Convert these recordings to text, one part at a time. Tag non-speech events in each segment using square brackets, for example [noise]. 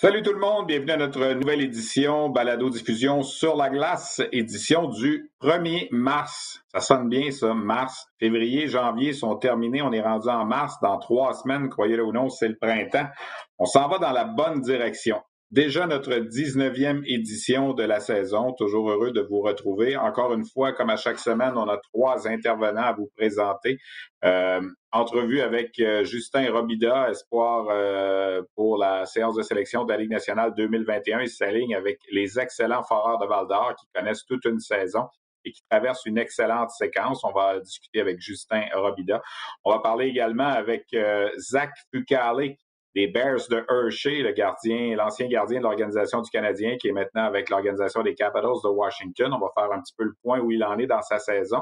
Salut tout le monde, bienvenue à notre nouvelle édition Balado Diffusion sur la glace, édition du 1er mars. Ça sonne bien ça, mars. Février, janvier sont terminés, on est rendu en mars, dans trois semaines, croyez-le ou non, c'est le printemps. On s'en va dans la bonne direction. Déjà notre 19e édition de la saison. Toujours heureux de vous retrouver. Encore une fois, comme à chaque semaine, on a trois intervenants à vous présenter. Euh, entrevue avec euh, Justin Robida, espoir euh, pour la séance de sélection de la Ligue nationale 2021. Il s'aligne avec les excellents foreurs de Val d'Or qui connaissent toute une saison et qui traversent une excellente séquence. On va discuter avec Justin Robida. On va parler également avec Zach Fucale, des Bears de Hershey, le gardien, l'ancien gardien de l'organisation du Canadien, qui est maintenant avec l'organisation des Capitals de Washington. On va faire un petit peu le point où il en est dans sa saison.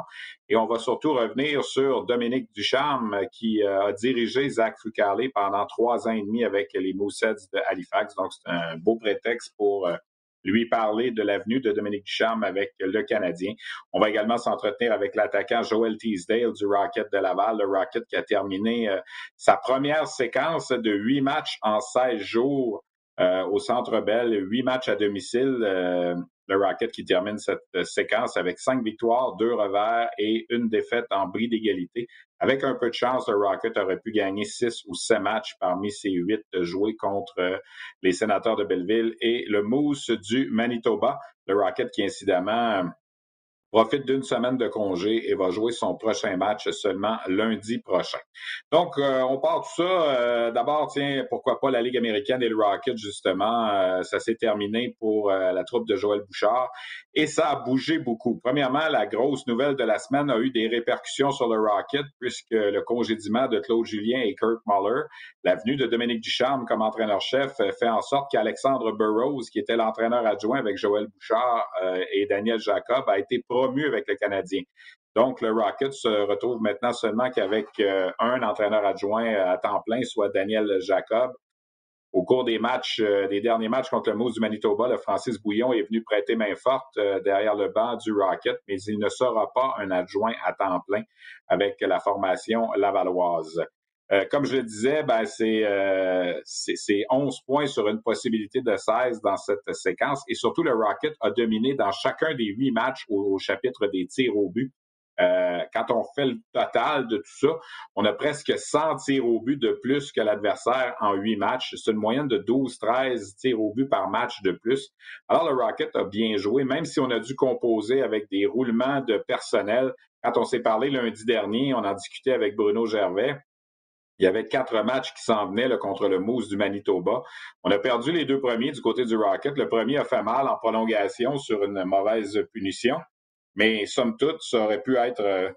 Et on va surtout revenir sur Dominique Ducharme, qui euh, a dirigé Zach Fucale pendant trois ans et demi avec les Mooseheads de Halifax. Donc, c'est un beau prétexte pour euh, lui parler de l'avenue de Dominique Ducharme avec le Canadien. On va également s'entretenir avec l'attaquant Joel Teasdale du Rocket de Laval, le Rocket qui a terminé euh, sa première séquence de huit matchs en 16 jours euh, au Centre Bell, huit matchs à domicile. Euh, le Rocket qui termine cette séquence avec cinq victoires, deux revers et une défaite en bris d'égalité. Avec un peu de chance, le Rocket aurait pu gagner six ou sept matchs parmi ces huit joués contre les sénateurs de Belleville et le Moose du Manitoba. Le Rocket qui, incidemment, profite d'une semaine de congé et va jouer son prochain match seulement lundi prochain. Donc, euh, on part tout ça. Euh, d'abord, tiens, pourquoi pas la Ligue américaine et le Rocket, justement. Euh, ça s'est terminé pour la troupe de Joël Bouchard et ça a bougé beaucoup. Premièrement, la grosse nouvelle de la semaine a eu des répercussions sur le Rocket puisque le congédiement de Claude Julien et Kirk Muller, la venue de Dominique Ducharme comme entraîneur-chef fait en sorte qu'Alexandre Burroughs, qui était l'entraîneur adjoint avec Joël Bouchard et Daniel Jacob, a été mieux avec le Canadien. Donc, le Rocket se retrouve maintenant seulement qu'avec euh, un entraîneur adjoint à temps plein, soit Daniel Jacob. Au cours des matchs, euh, des derniers matchs contre le Moose du Manitoba, le Francis Bouillon est venu prêter main forte euh, derrière le banc du Rocket, mais il ne sera pas un adjoint à temps plein avec la formation lavalloise. Euh, comme je le disais, ben, c'est, euh, 11 points sur une possibilité de 16 dans cette séquence. Et surtout, le Rocket a dominé dans chacun des huit matchs au, chapitre des tirs au but. Euh, quand on fait le total de tout ça, on a presque 100 tirs au but de plus que l'adversaire en huit matchs. C'est une moyenne de 12-13 tirs au but par match de plus. Alors, le Rocket a bien joué, même si on a dû composer avec des roulements de personnel. Quand on s'est parlé lundi dernier, on en discutait avec Bruno Gervais. Il y avait quatre matchs qui s'en venaient contre le Moose du Manitoba. On a perdu les deux premiers du côté du Rocket. Le premier a fait mal en prolongation sur une mauvaise punition. Mais somme toute, ça aurait pu être euh,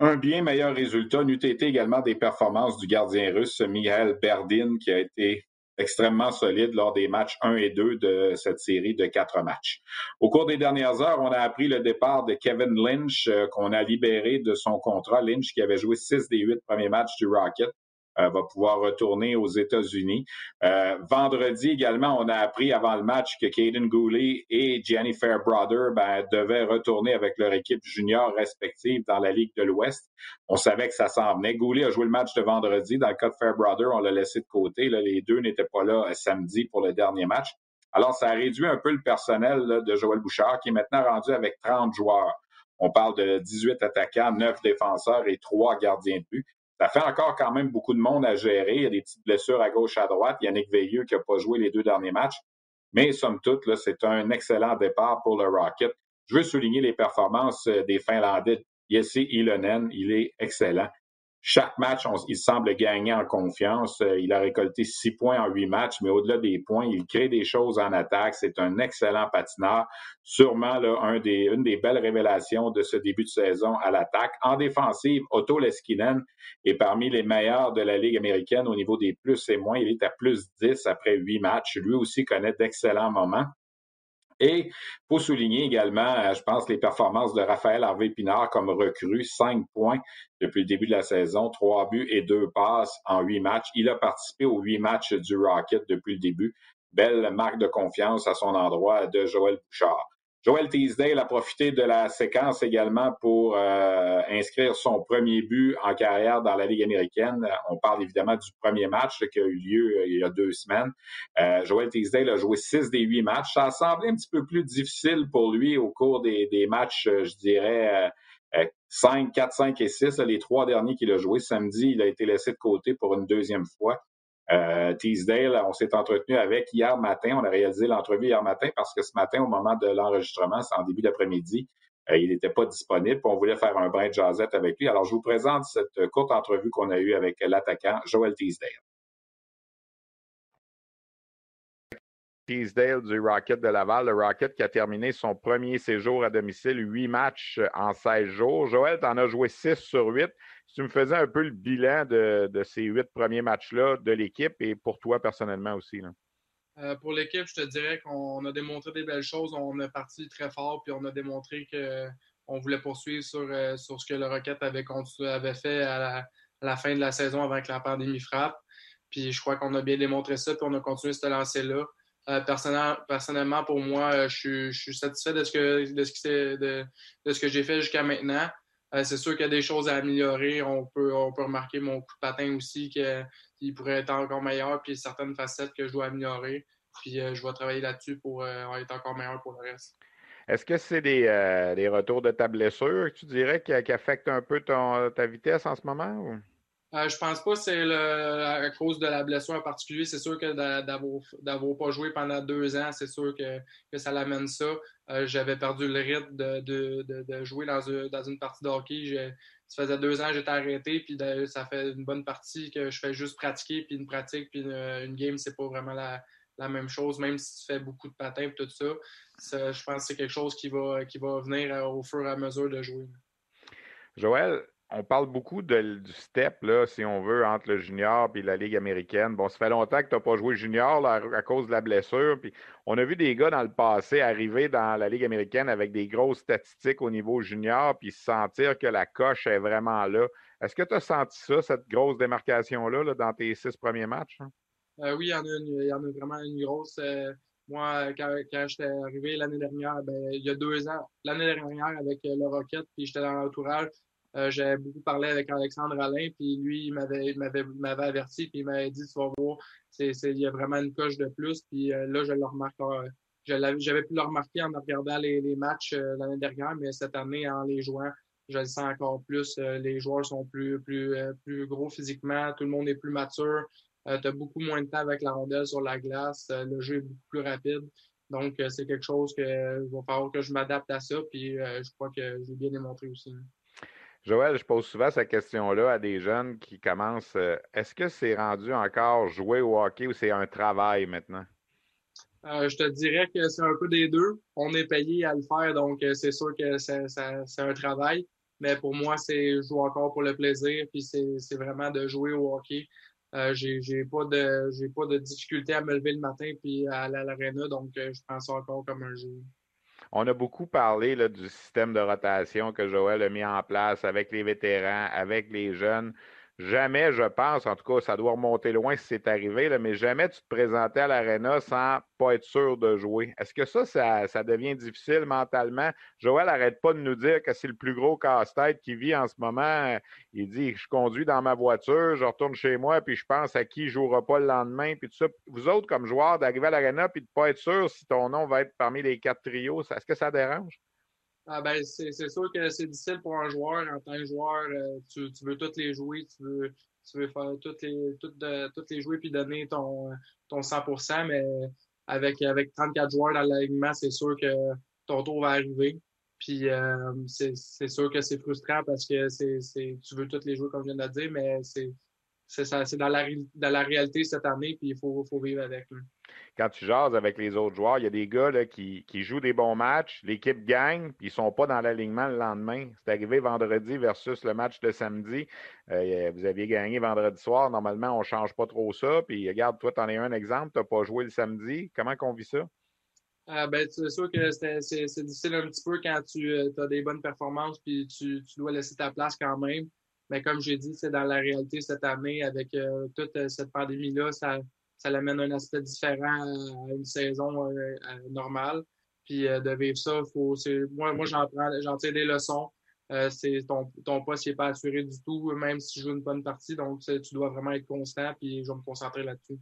un bien meilleur résultat. N'eût été également des performances du gardien russe Mihail Berdin, qui a été extrêmement solide lors des matchs 1 et 2 de cette série de quatre matchs. Au cours des dernières heures, on a appris le départ de Kevin Lynch, euh, qu'on a libéré de son contrat. Lynch, qui avait joué six des huit premiers matchs du Rocket, va pouvoir retourner aux États-Unis. Euh, vendredi également, on a appris avant le match que Caden Goulet et Gianni Fairbrother ben, devaient retourner avec leur équipe junior respective dans la Ligue de l'Ouest. On savait que ça s'en venait. Goulet a joué le match de vendredi. Dans le cas de Fairbrother, on l'a laissé de côté. Là, les deux n'étaient pas là euh, samedi pour le dernier match. Alors, ça a réduit un peu le personnel de Joël Bouchard, qui est maintenant rendu avec 30 joueurs. On parle de 18 attaquants, 9 défenseurs et 3 gardiens de but. Ça fait encore quand même beaucoup de monde à gérer. Il y a des petites blessures à gauche, à droite. Yannick Veilleux qui n'a pas joué les deux derniers matchs. Mais somme toute, c'est un excellent départ pour le Rocket. Je veux souligner les performances euh, des Finlandais. Jesse Ilonen, il est excellent. Chaque match, il semble gagner en confiance. Euh, il a récolté six points en huit matchs, mais au-delà des points, il crée des choses en attaque. C'est un excellent patineur. Sûrement là, des, une des belles révélations de ce début de saison à l'attaque. En défensive, Otto Leskinen est parmi les meilleurs de la Ligue américaine au niveau des plus et moins. Il est à plus 10 après huit matchs. Lui aussi connaît d'excellents moments. Et faut souligner également, euh, je pense, les performances de Raphaël Harvey Pinard comme recrue, cinq points depuis le début de la saison, trois buts et deux passes en huit matchs. Il a participé aux huit matchs du Rocket depuis le début. Belle marque de confiance à son endroit de Joël Bouchard. Joel Teasdale a profité de la séquence également pour euh, inscrire son premier but en carrière dans la Ligue américaine. On parle évidemment du premier match qui a eu lieu euh, il y a deux semaines. Euh, Joel Teasdale a joué six des huit matchs. Ça a semblé un petit peu plus difficile pour lui au cours des, matchs, je dirais, 5, 4, 5 et 6. Les trois derniers qu'il a joués samedi, il a été laissé de côté pour une deuxième fois. Euh, Teasdale, on s'est entretenu avec hier matin. On a réalisé l'entrevue hier matin parce que ce matin, au moment de l'enregistrement, c'est en début d'après-midi, euh, il n'était pas disponible. On voulait faire un brin de jazzette avec lui. Alors, je vous présente cette courte entrevue qu'on a eue avec l'attaquant Joel Teasdale. Teasdale du Rocket de Laval, le Rocket qui a terminé son premier séjour à domicile, huit matchs en 16 jours. Joël, tu en as joué six sur huit. Tu me faisais un peu le bilan de, ces huit premiers matchs-là de l'équipe et pour toi personnellement aussi. Euh, pour l'équipe, je te dirais qu'on a démontré des belles choses. On est parti très fort, puis on a démontré qu'on voulait poursuivre sur, euh, sur ce que le Rocket avait, fait à la, fin de la saison avant que la pandémie frappe. Puis je crois qu'on a bien démontré ça, puis on a continué ce lancer-là. Euh, personnellement, pour moi, je suis, satisfait de ce que, de ce que j'ai fait jusqu'à maintenant. Euh, c'est sûr qu'il y a des choses à améliorer. On peut, on peut remarquer mon coup de patin aussi, qu'il pourrait être encore meilleur, puis certaines facettes que je dois améliorer. Puis euh, je vais travailler là-dessus pour euh, être encore meilleur pour le reste. Est-ce que c'est des, retours de ta blessure que tu dirais qui, affectent un peu ta vitesse en ce moment? Ou? Euh, je pense pas que c'est à cause de la blessure en particulier. C'est sûr que d'avoir pas joué pendant deux ans, c'est sûr que, que, ça l'amène ça. Euh, j'avais perdu le rythme de, de, de, jouer dans une, dans une, partie de hockey. ça faisait deux ans que j'étais arrêté, puis ça fait une bonne partie que je fais juste pratiquer, puis une pratique, puis une, une game, c'est pas vraiment la, la, même chose, même si tu fais beaucoup de patins et tout ça. je pense que c'est quelque chose qui va, qui va venir au fur et à mesure de jouer. Joël, on parle beaucoup du step, si on veut, entre le junior et la Ligue américaine. Bon, ça fait longtemps que tu n'as pas joué junior à, cause de la blessure. On a vu des gars dans le passé arriver dans la Ligue américaine avec des grosses statistiques au niveau junior, puis sentir que la coche est vraiment là. Est-ce que tu as senti ça, cette grosse démarcation-là, dans tes six premiers matchs? Hein? Euh, oui, il y, en a en a vraiment une grosse. Euh, moi, quand, j'étais arrivé l'année dernière, ben, il y a deux ans, l'année dernière avec euh, le Rocket, puis j'étais dans l'entourage, euh, J'avais beaucoup parlé avec Alexandre Alain, puis lui, il m'avait, averti, puis il m'avait dit, tu vas voir, il y a vraiment une coche de plus. Puis euh, là, je le remarque. Euh, j'avais pu le remarquer en regardant les, les matchs euh, l'année dernière, mais cette année, en les jouant, je le sens encore plus. les joueurs sont plus, plus, plus gros physiquement, tout le monde est plus mature. tu as beaucoup moins de temps avec la rondelle sur la glace. le jeu est beaucoup plus rapide. Donc, c'est quelque chose que il va falloir que je m'adapte à ça. Puis, je crois que j'ai bien démontré aussi. Joël, je pose souvent cette question-là à des jeunes qui commencent. Euh, est-ce que c'est rendu encore jouer au hockey ou c'est un travail maintenant? Euh, je te dirais que c'est un peu des deux. On est payé à le faire, donc euh, c'est sûr que c'est un travail. Mais pour moi, c'est jouer encore pour le plaisir, puis c'est vraiment de jouer au hockey. Euh, j'ai pas de j'ai pas de difficulté à me lever le matin puis à aller à l'aréna, donc je prends ça encore comme un jeu. On a beaucoup parlé du système de rotation que Joël a mis en place avec les vétérans, avec les jeunes. Jamais, je pense, en tout cas, ça doit remonter loin si c'est arrivé, mais jamais tu te présentais à l'aréna sans pas être sûr de jouer. Est-ce que ça, ça, devient difficile mentalement? Joël n'arrête pas de nous dire que c'est le plus gros casse-tête qu'il vit en ce moment. Il dit Je conduis dans ma voiture, je retourne chez moi, puis je pense à qui ne jouera pas le lendemain, puis tout ça. Vous autres, comme joueurs, d'arriver à l'aréna puis de ne pas être sûr si ton nom va être parmi les quatre trios, est-ce que ça dérange? Ah ben, c'est sûr que c'est difficile pour un joueur. En tant que joueur, euh, tu, tu, veux toutes les jouer, tu veux, tu veux faire toutes les, toutes, de, toutes les jouer puis donner ton, ton 100%, mais avec, avec 34 joueurs dans l'alignement, c'est sûr que ton tour va arriver. Puis c'est sûr que c'est frustrant parce que c'est tu veux tous les jouer comme je viens de le dire, mais c'est dans la, dans la réalité cette année, puis il faut, faut vivre avec. Quand tu jases avec les autres joueurs, il y a des gars là, qui, qui, jouent des bons matchs, l'équipe gagne, puis ils ne sont pas dans l'alignement le lendemain. C'est arrivé vendredi versus le match de samedi. Euh, vous aviez gagné vendredi soir. Normalement, on ne change pas trop ça. Puis regarde, toi, tu en es un exemple, tu n'as pas joué le samedi. Comment qu'on vit ça? Ah, ben, c'est sûr que c'est difficile un petit peu quand tu euh, as des bonnes performances puis tu, dois laisser ta place quand même. Mais comme j'ai dit, c'est dans la réalité cette année, avec euh, toute cette pandémie-là, ça, ça amène un aspect différent à une saison euh, normale. Puis de vivre ça, faut, moi, moi j'en prends, tire des leçons. c'est ton, ton poste n'est pas assuré du tout, même si je joue une bonne partie. Donc, tu dois vraiment être constant, puis je vais me concentrer là-dessus.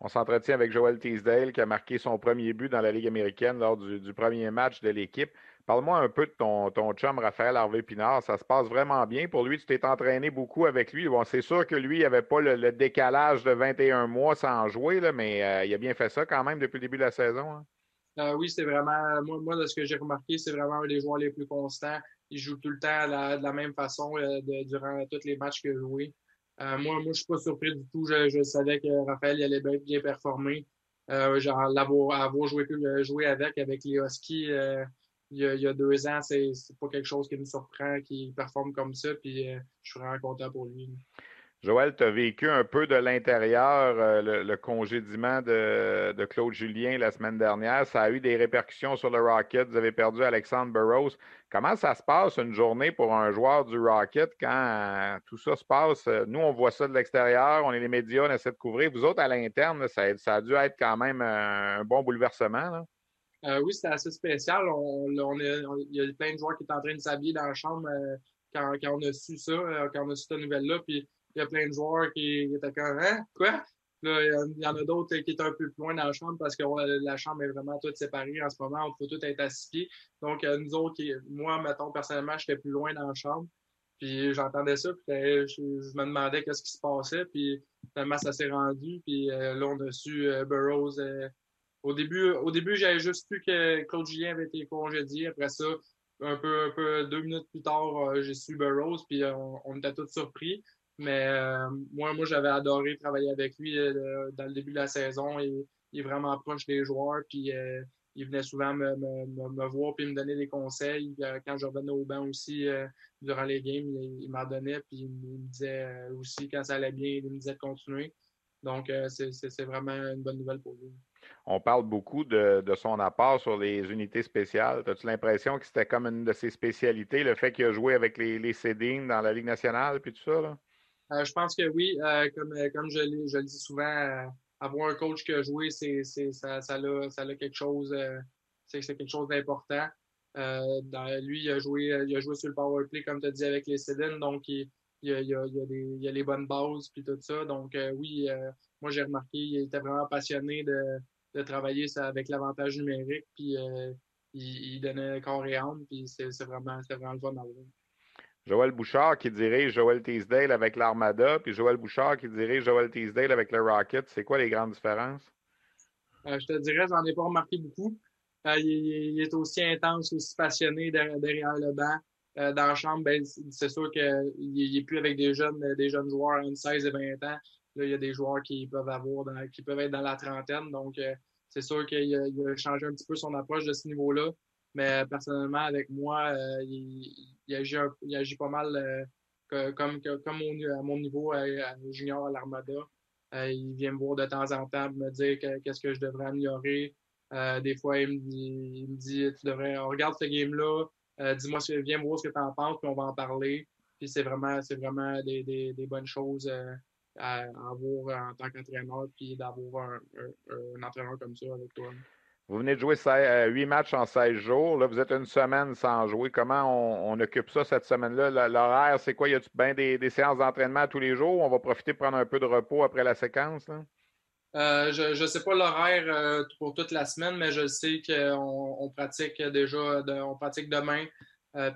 On s'entretient avec Joel Teasdale qui a marqué son premier but dans la Ligue américaine lors du, du premier match de l'équipe. Parle-moi un peu de ton, ton chum Raphaël Harvey-Pinard. Ça se passe vraiment bien pour lui? Tu t'es entraîné beaucoup avec lui. Bon, c'est sûr que lui, il n'avait pas le, décalage de 21 mois sans jouer, mais euh, il a bien fait ça quand même depuis le début de la saison. Hein? Euh, oui, c'est vraiment, moi, de ce que j'ai remarqué, c'est vraiment un des joueurs les plus constants. Il joue tout le temps de la même façon euh, durant tous les matchs qu'il a joué. moi, moi, je suis pas surpris du tout. Je, savais que Raphaël allait bien, bien performer. genre, l'avoir avoir joué, joué avec, avec les Huskies il y a, deux ans, c'est pas quelque chose qui me surprend qu'il performe comme ça. Puis euh, je suis vraiment content pour lui. Joël, tu as vécu un peu de l'intérieur euh, le, congédiement de, Claude Julien la semaine dernière. Ça a eu des répercussions sur le Rocket. Vous avez perdu Alexandre Burroughs. Comment ça se passe une journée pour un joueur du Rocket quand euh, tout ça se passe? Nous, on voit ça de l'extérieur, on est les médias, on essaie de couvrir. Vous autres, à l'interne, ça, a dû être quand même un, bon bouleversement. Euh, oui, c'était assez spécial. On, il y a plein de joueurs qui étaient en train de s'habiller dans la chambre euh, quand, on a su ça, euh, quand on a su cette nouvelle-là. Puis il y a plein de joueurs qui, étaient comme Hein? Quoi? Il y en a d'autres qui étaient un peu plus loin dans la chambre parce que la chambre est vraiment toute séparée en ce moment. On peut tout être pieds. Donc, nous autres, moi, mettons, personnellement, j'étais plus loin dans la chambre. Puis j'entendais ça, puis je, me demandais qu'est-ce qui se passait. Puis finalement, ça s'est rendu. Puis là, on a su Burroughs au début, au début j'avais juste su que Claude Julien avait été congédié. Après ça, un peu, un peu deux minutes plus tard, euh, j'ai su Burroughs, puis euh, on, était tous surpris. Mais euh, moi, moi, j'avais adoré travailler avec lui dans le début de la saison. Il, il est vraiment proche des joueurs, puis il venait souvent me, me, voir puis me donner des conseils. Quand je revenais au banc aussi, durant les games, il, m'en donnait, puis il me disait aussi quand ça allait bien, il me disait de continuer. Donc, c'est vraiment une bonne nouvelle pour lui on parle beaucoup de, son apport sur les unités spéciales. As-tu l'impression que c'était comme une de ses spécialités, le fait qu'il a joué avec les, les dans la Ligue nationale puis tout ça? Là? Euh, je pense que oui. Euh, comme, euh, comme je, je, le dis souvent, avoir un coach qui a joué, c'est, ça, ça, a, ça a quelque chose, c'est, quelque chose d'important. lui, il a, joué, il a joué sur le power play, comme tu as dit, avec les Cédines, donc il, il, a, il, y a les bonnes bases puis tout ça. Donc oui, moi j'ai remarqué, il était vraiment passionné de, de travailler ça avec l'avantage numérique, puis euh, il, donnait corps et âme, puis c'est vraiment, vraiment le fun. Joël Bouchard qui dirige Joël Teasdale avec l'Armada, puis Joël Bouchard qui dirige Joël Teasdale avec le Rocket. C'est quoi les grandes différences? Euh, je te dirais, j'en ai pas remarqué beaucoup. Euh, il, est aussi intense, aussi passionné derrière, le banc. dans la chambre, ben, c'est sûr qu'il n'est plus avec des jeunes, des jeunes joueurs entre 16 et 20 ans. Là, il y a des joueurs qui peuvent avoir qui peuvent être dans la trentaine. Donc, euh, c'est sûr qu'il a, changé un petit peu son approche de ce niveau-là. Mais personnellement, avec moi, euh, il, agit pas mal euh, comme, comme à mon niveau junior à l'Armada. il vient me voir de temps en temps me dire qu'est-ce que je devrais améliorer. des fois, il me dit, tu devrais, regarde ce game-là, dis-moi, viens me voir ce que tu en penses, puis on va en parler. Puis c'est vraiment, c'est vraiment des, des bonnes choses à, avoir en tant qu'entraîneur, puis d'avoir un, entraîneur comme ça avec toi. Vous venez de jouer euh, huit matchs en 16 jours. Là, vous êtes une semaine sans jouer. Comment on, occupe ça cette semaine-là? L'horaire, c'est quoi? Y a-tu bien des, séances d'entraînement tous les jours? On va profiter de prendre un peu de repos après la séquence? Euh, je ne sais pas l'horaire euh, pour toute la semaine, mais je sais qu'on on pratique déjà, on pratique demain.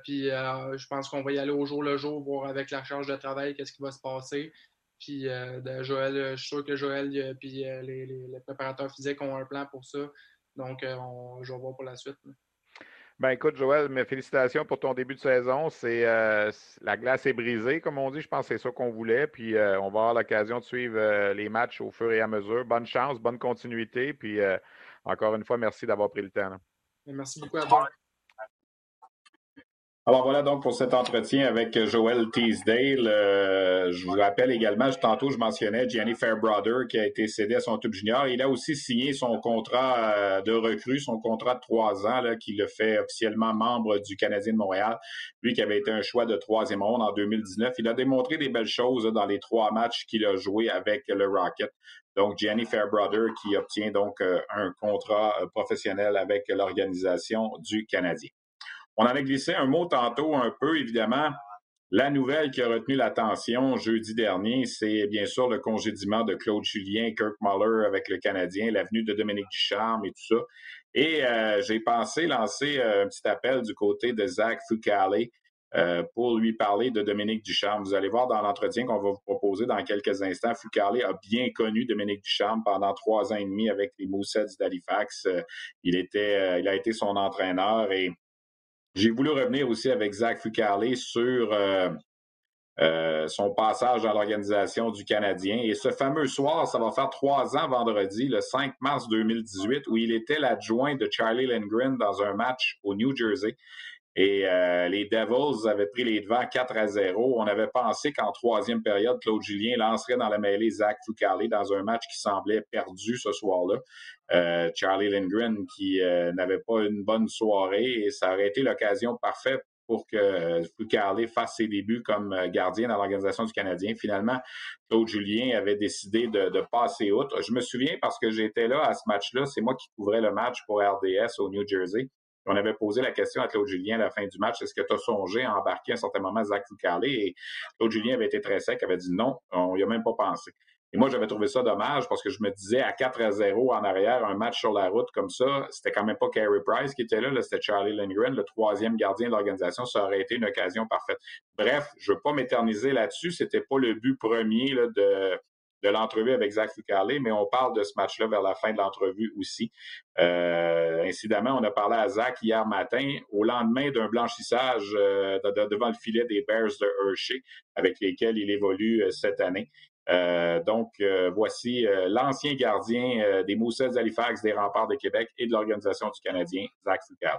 puis je pense qu'on va y aller au jour le jour, voir avec la charge de travail qu'est-ce qui va se passer. Puis euh, Joël, euh, je suis sûr que Joël et puis euh, les, préparateurs physiques ont un plan pour ça. Donc, on, je vais voir pour la suite. Ben écoute, Joël, mes félicitations pour ton début de saison. C'est euh, la glace est brisée, comme on dit. Je pense que c'est ça qu'on voulait. Puis euh, on va avoir l'occasion de suivre euh, les matchs au fur et à mesure. Bonne chance, bonne continuité. Puis encore une fois, merci d'avoir pris le temps. Merci beaucoup à toi. Alors voilà donc pour cet entretien avec Joël Teasdale. Euh, je vous rappelle également, tantôt je mentionnais Gianni Fairbrother qui a été cédé à son tube junior. Il a aussi signé son contrat euh, de recrue, son contrat de trois ans, là, qui le fait officiellement membre du Canadien de Montréal. Lui qui avait été un choix de troisième ronde en 2019. Il a démontré des belles choses dans les trois matchs qu'il a joué avec le Rocket. Donc, Gianni Fairbrother qui obtient donc euh, un contrat professionnel avec l'organisation du Canadien. On en a glissé un mot tantôt un peu, évidemment. La nouvelle qui a retenu l'attention jeudi dernier, c'est bien sûr le congédiement de Claude Julien, Kirk Muller avec le Canadien, l'avenue de Dominique Ducharme et tout ça. Et euh, j'ai pensé lancer euh, un petit appel du côté de Zach Fucale euh, pour lui parler de Dominique Ducharme. Vous allez voir dans l'entretien qu'on va vous proposer dans quelques instants, Fucale a bien connu Dominique Ducharme pendant trois ans et demi avec les Moussets d'Halifax. il était, il a été son entraîneur et j'ai voulu revenir aussi avec Zach Fucale sur euh, euh, son passage dans l'organisation du Canadien. Et ce fameux soir, ça va faire trois ans vendredi, le 5 mars 2018, où il était l'adjoint de Charlie Lindgren dans un match au New Jersey. Et euh, les Devils avaient pris les devants 4 à 0. On avait pensé qu'en troisième période, Claude Julien lancerait dans la mêlée Zach Fucale dans un match qui semblait perdu ce soir-là. Euh, Charlie Lindgren qui euh, n'avait pas une bonne soirée et ça aurait été l'occasion parfaite pour que Fucale fasse ses débuts comme gardien dans l'organisation du Canadien. Finalement, Claude Julien avait décidé de, passer outre. Je me souviens parce que j'étais là à ce match-là. C'est moi qui couvrais le match pour RDS au New Jersey. On avait posé la question à Claude Julien à la fin du match, est-ce que tu as songé à embarquer à un certain moment Zach Fucale? Et Claude Julien avait été très sec, avait dit non, on n'y a même pas pensé. Et moi, j'avais trouvé ça dommage parce que je me disais à 4 à 0 en arrière, un match sur la route comme ça, c'était quand même pas Carey Price qui était là, là c'était Charlie Lindgren, le troisième gardien de l'organisation. Ça aurait été une occasion parfaite. Bref, je veux pas m'éterniser là-dessus. C'était pas le but premier là, de, de l'entrevue avec Zach Fucale, mais on parle de ce match-là vers la fin de l'entrevue aussi. Euh, incidemment, on a parlé à Zach hier matin, au lendemain d'un blanchissage euh, devant le filet des Bears de Hershey, avec lesquels il évolue euh, cette année. Euh, donc, voici l'ancien gardien des Moussets d'Halifax, des Remparts de Québec et de l'Organisation du Canadien, Zach Fucale.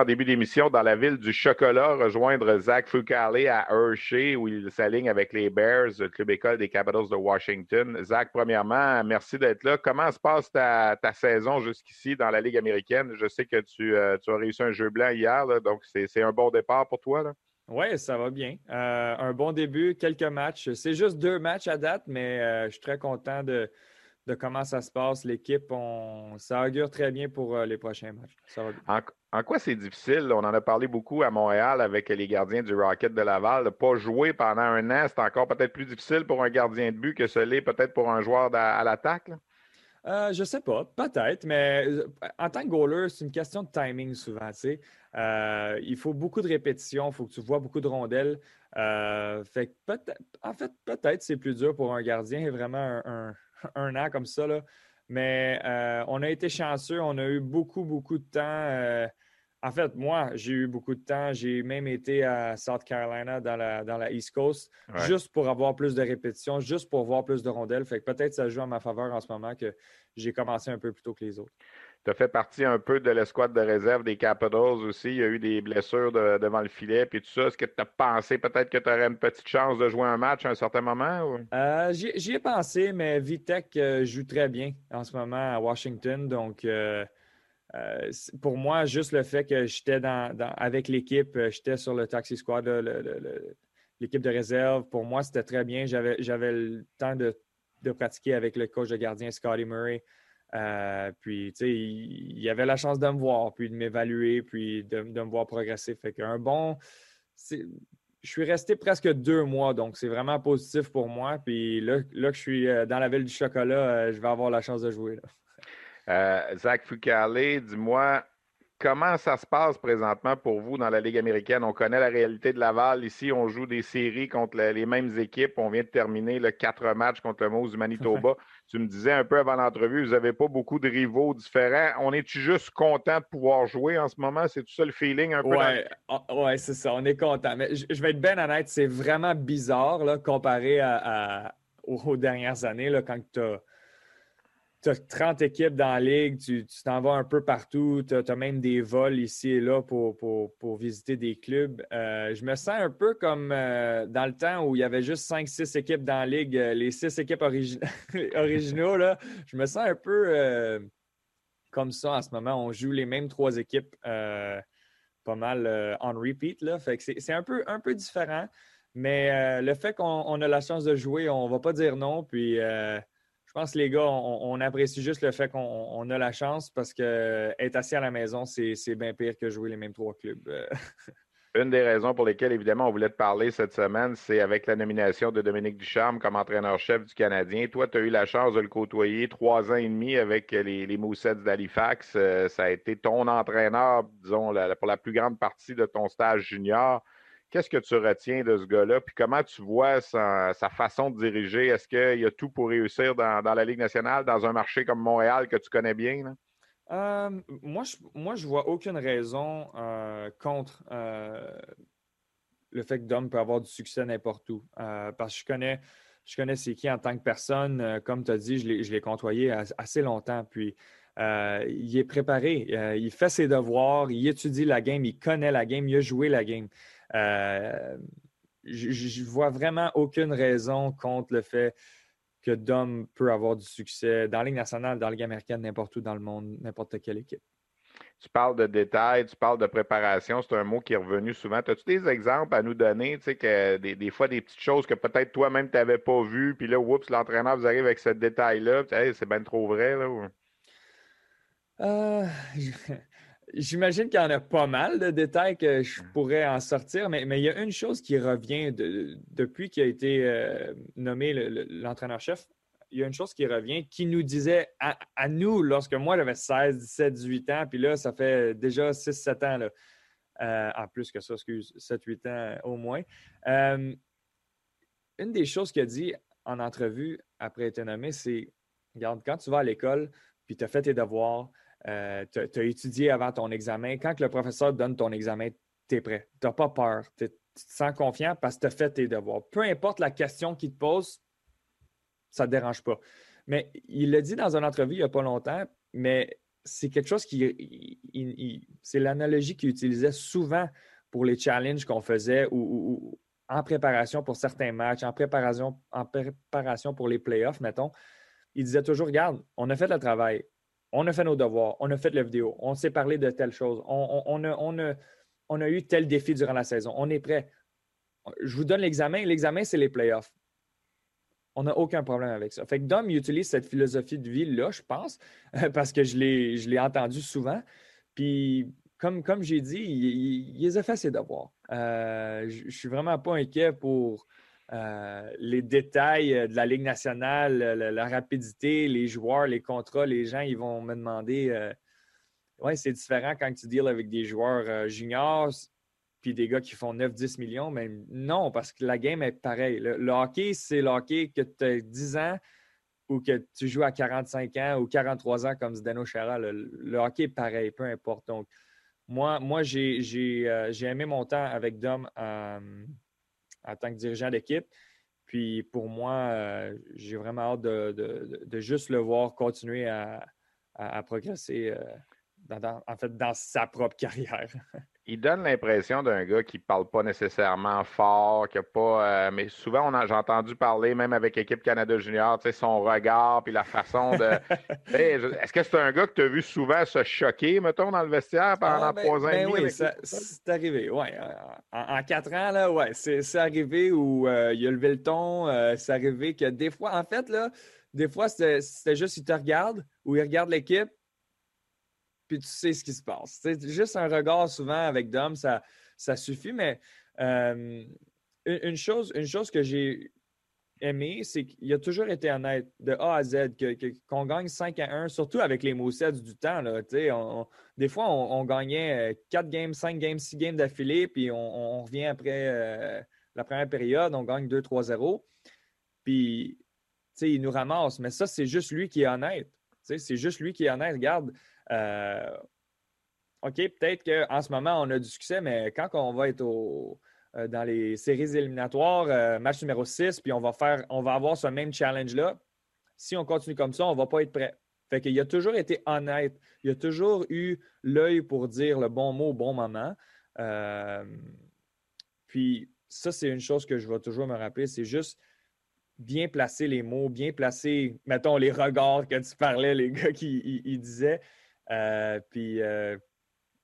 En début d'émission dans la ville du chocolat, rejoindre Zach Fucale à Hershey où il s'aligne avec les Bears, le club école des Capitals de Washington. Zach, premièrement, merci d'être là. Comment se passe ta, saison jusqu'ici dans la Ligue américaine? Je sais que tu, euh, as réussi un jeu blanc hier, donc c'est un bon départ pour toi. Oui, ça va bien. Euh, un bon début, quelques matchs. C'est juste deux matchs à date, mais euh, je suis très content de, de comment ça se passe. L'équipe, ça augure très bien pour les prochains matchs. Ça. En quoi c'est difficile? On en a parlé beaucoup à Montréal avec les gardiens du Rocket de Laval. De pas jouer pendant un an, c'est encore peut-être plus difficile pour un gardien de but que ce l'est peut-être pour un joueur à l'attaque? Euh, je sais pas, peut-être, mais euh, en tant que goaler, c'est une question de timing souvent. Euh, il faut beaucoup de répétitions, il faut que tu vois beaucoup de rondelles. fait en fait, peut-être c'est plus dur pour un gardien, vraiment un, un [laughs] an comme ça. Là. Mais on a été chanceux, on a eu beaucoup, beaucoup de temps en fait, moi, j'ai eu beaucoup de temps. J'ai même été à South Carolina dans la, dans la East Coast, juste pour avoir plus de répétitions, juste pour voir plus de rondelles. Fait que peut-être ça joue en ma faveur en ce moment que j'ai commencé un peu plus tôt que les autres. Tu as fait partie un peu de l'escouade de réserve des Capitals aussi. Il y a eu des blessures devant le filet puis tout ça. Est-ce que tu as pensé peut-être que tu aurais une petite chance de jouer un match à un certain moment? Euh, j'y ai pensé, mais Vitek euh, joue très bien en ce moment à Washington. Donc, euh, pour moi, juste le fait que j'étais dans, avec l'équipe, j'étais sur le taxi squad, l'équipe de réserve, pour moi, c'était très bien. J'avais le temps de, pratiquer avec le coach de gardien Scotty Murray. Puis, tu sais, il, y avait la chance de me voir, puis de m'évaluer, puis de, me voir progresser. Fait qu'un bon. Je suis resté presque deux mois, donc c'est vraiment positif pour moi. Puis là, là que je suis dans la ville du chocolat, je vais avoir la chance de jouer. Zach Foucalé, dis-moi, Comment ça se passe présentement pour vous dans la Ligue américaine? On connaît la réalité de Laval. Ici, on joue des séries contre les mêmes équipes. On vient de terminer le quatre matchs contre le Moose du Manitoba. [laughs] tu me disais un peu avant l'entrevue, vous n'avez pas beaucoup de rivaux différents. On est-tu juste content de pouvoir jouer en ce moment? C'est tout ça le feeling un peu? Oui, c'est ça. On est content. Mais je vais être bien honnête, c'est vraiment bizarre là, comparé aux, dernières années là, quand tu as tu as 30 équipes dans la ligue, tu t'en vas un peu partout, tu as, même des vols ici et là pour, pour, visiter des clubs. Euh, je me sens un peu comme euh, dans le temps où il y avait juste 5-6 équipes dans la ligue, euh, les 6 équipes [laughs] originaux, là, je me sens un peu comme ça en ce moment. On joue les mêmes trois équipes pas mal en repeat. C'est un peu, un peu différent. Mais le fait qu'on a la chance de jouer, on ne va pas dire non. Puis je pense que les gars, on, apprécie juste le fait qu'on a la chance parce que être assis à la maison, c'est bien pire que jouer les mêmes trois clubs. [laughs] Une des raisons pour lesquelles, évidemment, on voulait te parler cette semaine, c'est avec la nomination de Dominique Ducharme comme entraîneur-chef du Canadien. Toi, tu as eu la chance de le côtoyer trois ans et demi avec les, les Moussets d'Halifax. Euh, ça a été ton entraîneur, disons, pour la plus grande partie de ton stage junior. Qu'est-ce que tu retiens de ce gars-là? Puis comment tu vois sa, façon de diriger? Est-ce qu'il a tout pour réussir dans, la Ligue nationale, dans un marché comme Montréal que tu connais bien? Euh, moi, je, moi, je vois aucune raison euh, contre euh, le fait que Dom peut avoir du succès n'importe où. parce que je connais, je connais c'est qui en tant que personne. comme tu as dit, je l'ai côtoyé assez longtemps. Puis il est préparé, il fait ses devoirs, il étudie la game, il connaît la game, il a joué la game. Euh, je ne vois vraiment aucune raison contre le fait que Dom peut avoir du succès dans la Ligue nationale, dans la Ligue américaine, n'importe où dans le monde, n'importe quelle équipe. Tu parles de détails, tu parles de préparation, c'est un mot qui est revenu souvent. As-tu des exemples à nous donner, tu sais, que des, fois des petites choses que peut-être toi-même tu n'avais pas vues, puis là, oups, l'entraîneur vous arrive avec ce détail-là, c'est bien trop vrai, là? Euh, [laughs] J'imagine qu'il y en a pas mal de détails que je pourrais en sortir, mais, il y a une chose qui revient depuis qu'il a été euh, nommé l'entraîneur-chef. il y a une chose qui revient qui nous disait à, nous, lorsque moi j'avais 16, 17, 18 ans, puis là, ça fait déjà 6, 7 ans, là, euh, en plus que ça, excuse, 7, 8 ans au moins. Euh, une des choses qu'il a dit en entrevue après être nommé, c'est Regarde, quand tu vas à l'école, puis tu as fait tes devoirs, euh, tu as, étudié avant ton examen. Quand le professeur donne ton examen, tu es prêt. Tu n'as pas peur. Tu te sens confiant parce que tu as fait tes devoirs. Peu importe la question qu'il te pose, ça ne te dérange pas. Mais il l'a dit dans une entrevue il n'y a pas longtemps, mais c'est quelque chose qui. c'est l'analogie qu'il utilisait souvent pour les challenges qu'on faisait ou, en préparation pour certains matchs, en préparation, en préparation pour les playoffs, mettons. Il disait toujours Regarde, on a fait le travail on a fait nos devoirs, on a fait la vidéo, on s'est parlé de telle chose, on, a, eu tel défi durant la saison, on est prêt. Je vous donne l'examen. L'examen, c'est les playoffs. On n'a aucun problème avec ça. Fait que Dom, il utilise cette philosophie de vie-là, je pense, [laughs] parce que je l'ai entendu souvent. Puis, comme, j'ai dit, il, il, a fait ses devoirs. Euh, je ne suis vraiment pas inquiet pour euh, les détails euh, de la Ligue nationale, la, rapidité, les joueurs, les contrats, les gens, ils vont me demander euh, Ouais, c'est différent quand tu deals avec des joueurs juniors puis des gars qui font 9-10 millions, mais non, parce que la game est pareille. Le, hockey, c'est le hockey que tu as 10 ans ou que tu joues à 45 ans ou 43 ans comme Zdeno Chara. Le, hockey est pareil, peu importe. Donc, moi, moi j'ai aimé mon temps avec Dom en tant que dirigeant d'équipe. Puis pour moi, euh, j'ai vraiment hâte de, juste le voir continuer à, progresser, euh, en fait, dans sa propre [laughs] carrière. Il donne l'impression d'un gars qui parle pas nécessairement fort, qui a pas. Euh, mais souvent, j'ai entendu parler, même avec l'équipe Canada Junior, son regard puis la façon de. [laughs] Est-ce que c'est un gars que tu as vu souvent se choquer, mettons, dans le vestiaire pendant ah, ben, trois ans et ben demi? Oui, c'est arrivé, oui. En, quatre ans, là, ouais, c'est arrivé où euh, il a levé le ton. Euh, c'est arrivé que des fois, en fait, là, des fois, c'était juste qu'il te regarde ou il regarde l'équipe, puis tu sais ce qui se passe. C'est juste un regard souvent avec Dom, ça, ça suffit, mais euh, une, chose, une chose que j'ai aimé, c'est qu'il a toujours été honnête de A à Z, qu'on gagne 5 à 1, surtout avec les Moussets du temps. Là, des fois, on, gagnait 4 games, 5 games, 6 games d'affilée, puis on, revient après euh, la première période, on gagne 2-3-0. Puis, il nous ramasse. Mais ça, c'est juste lui qui est honnête. C'est juste lui qui est honnête. Regarde, euh, OK, peut-être qu'en ce moment, on a du succès, mais quand on va être euh, dans les séries éliminatoires, euh, match numéro 6, puis on va faire, on va avoir ce même challenge-là. Si on continue comme ça, on ne va pas être prêt. Fait qu'il a toujours été honnête. Il a toujours eu l'œil pour dire le bon mot au bon moment. puis ça, c'est une chose que je vais toujours me rappeler. C'est juste bien placer les mots, bien placer, mettons, les regards que tu parlais, les gars qui disaient. Euh, puis euh,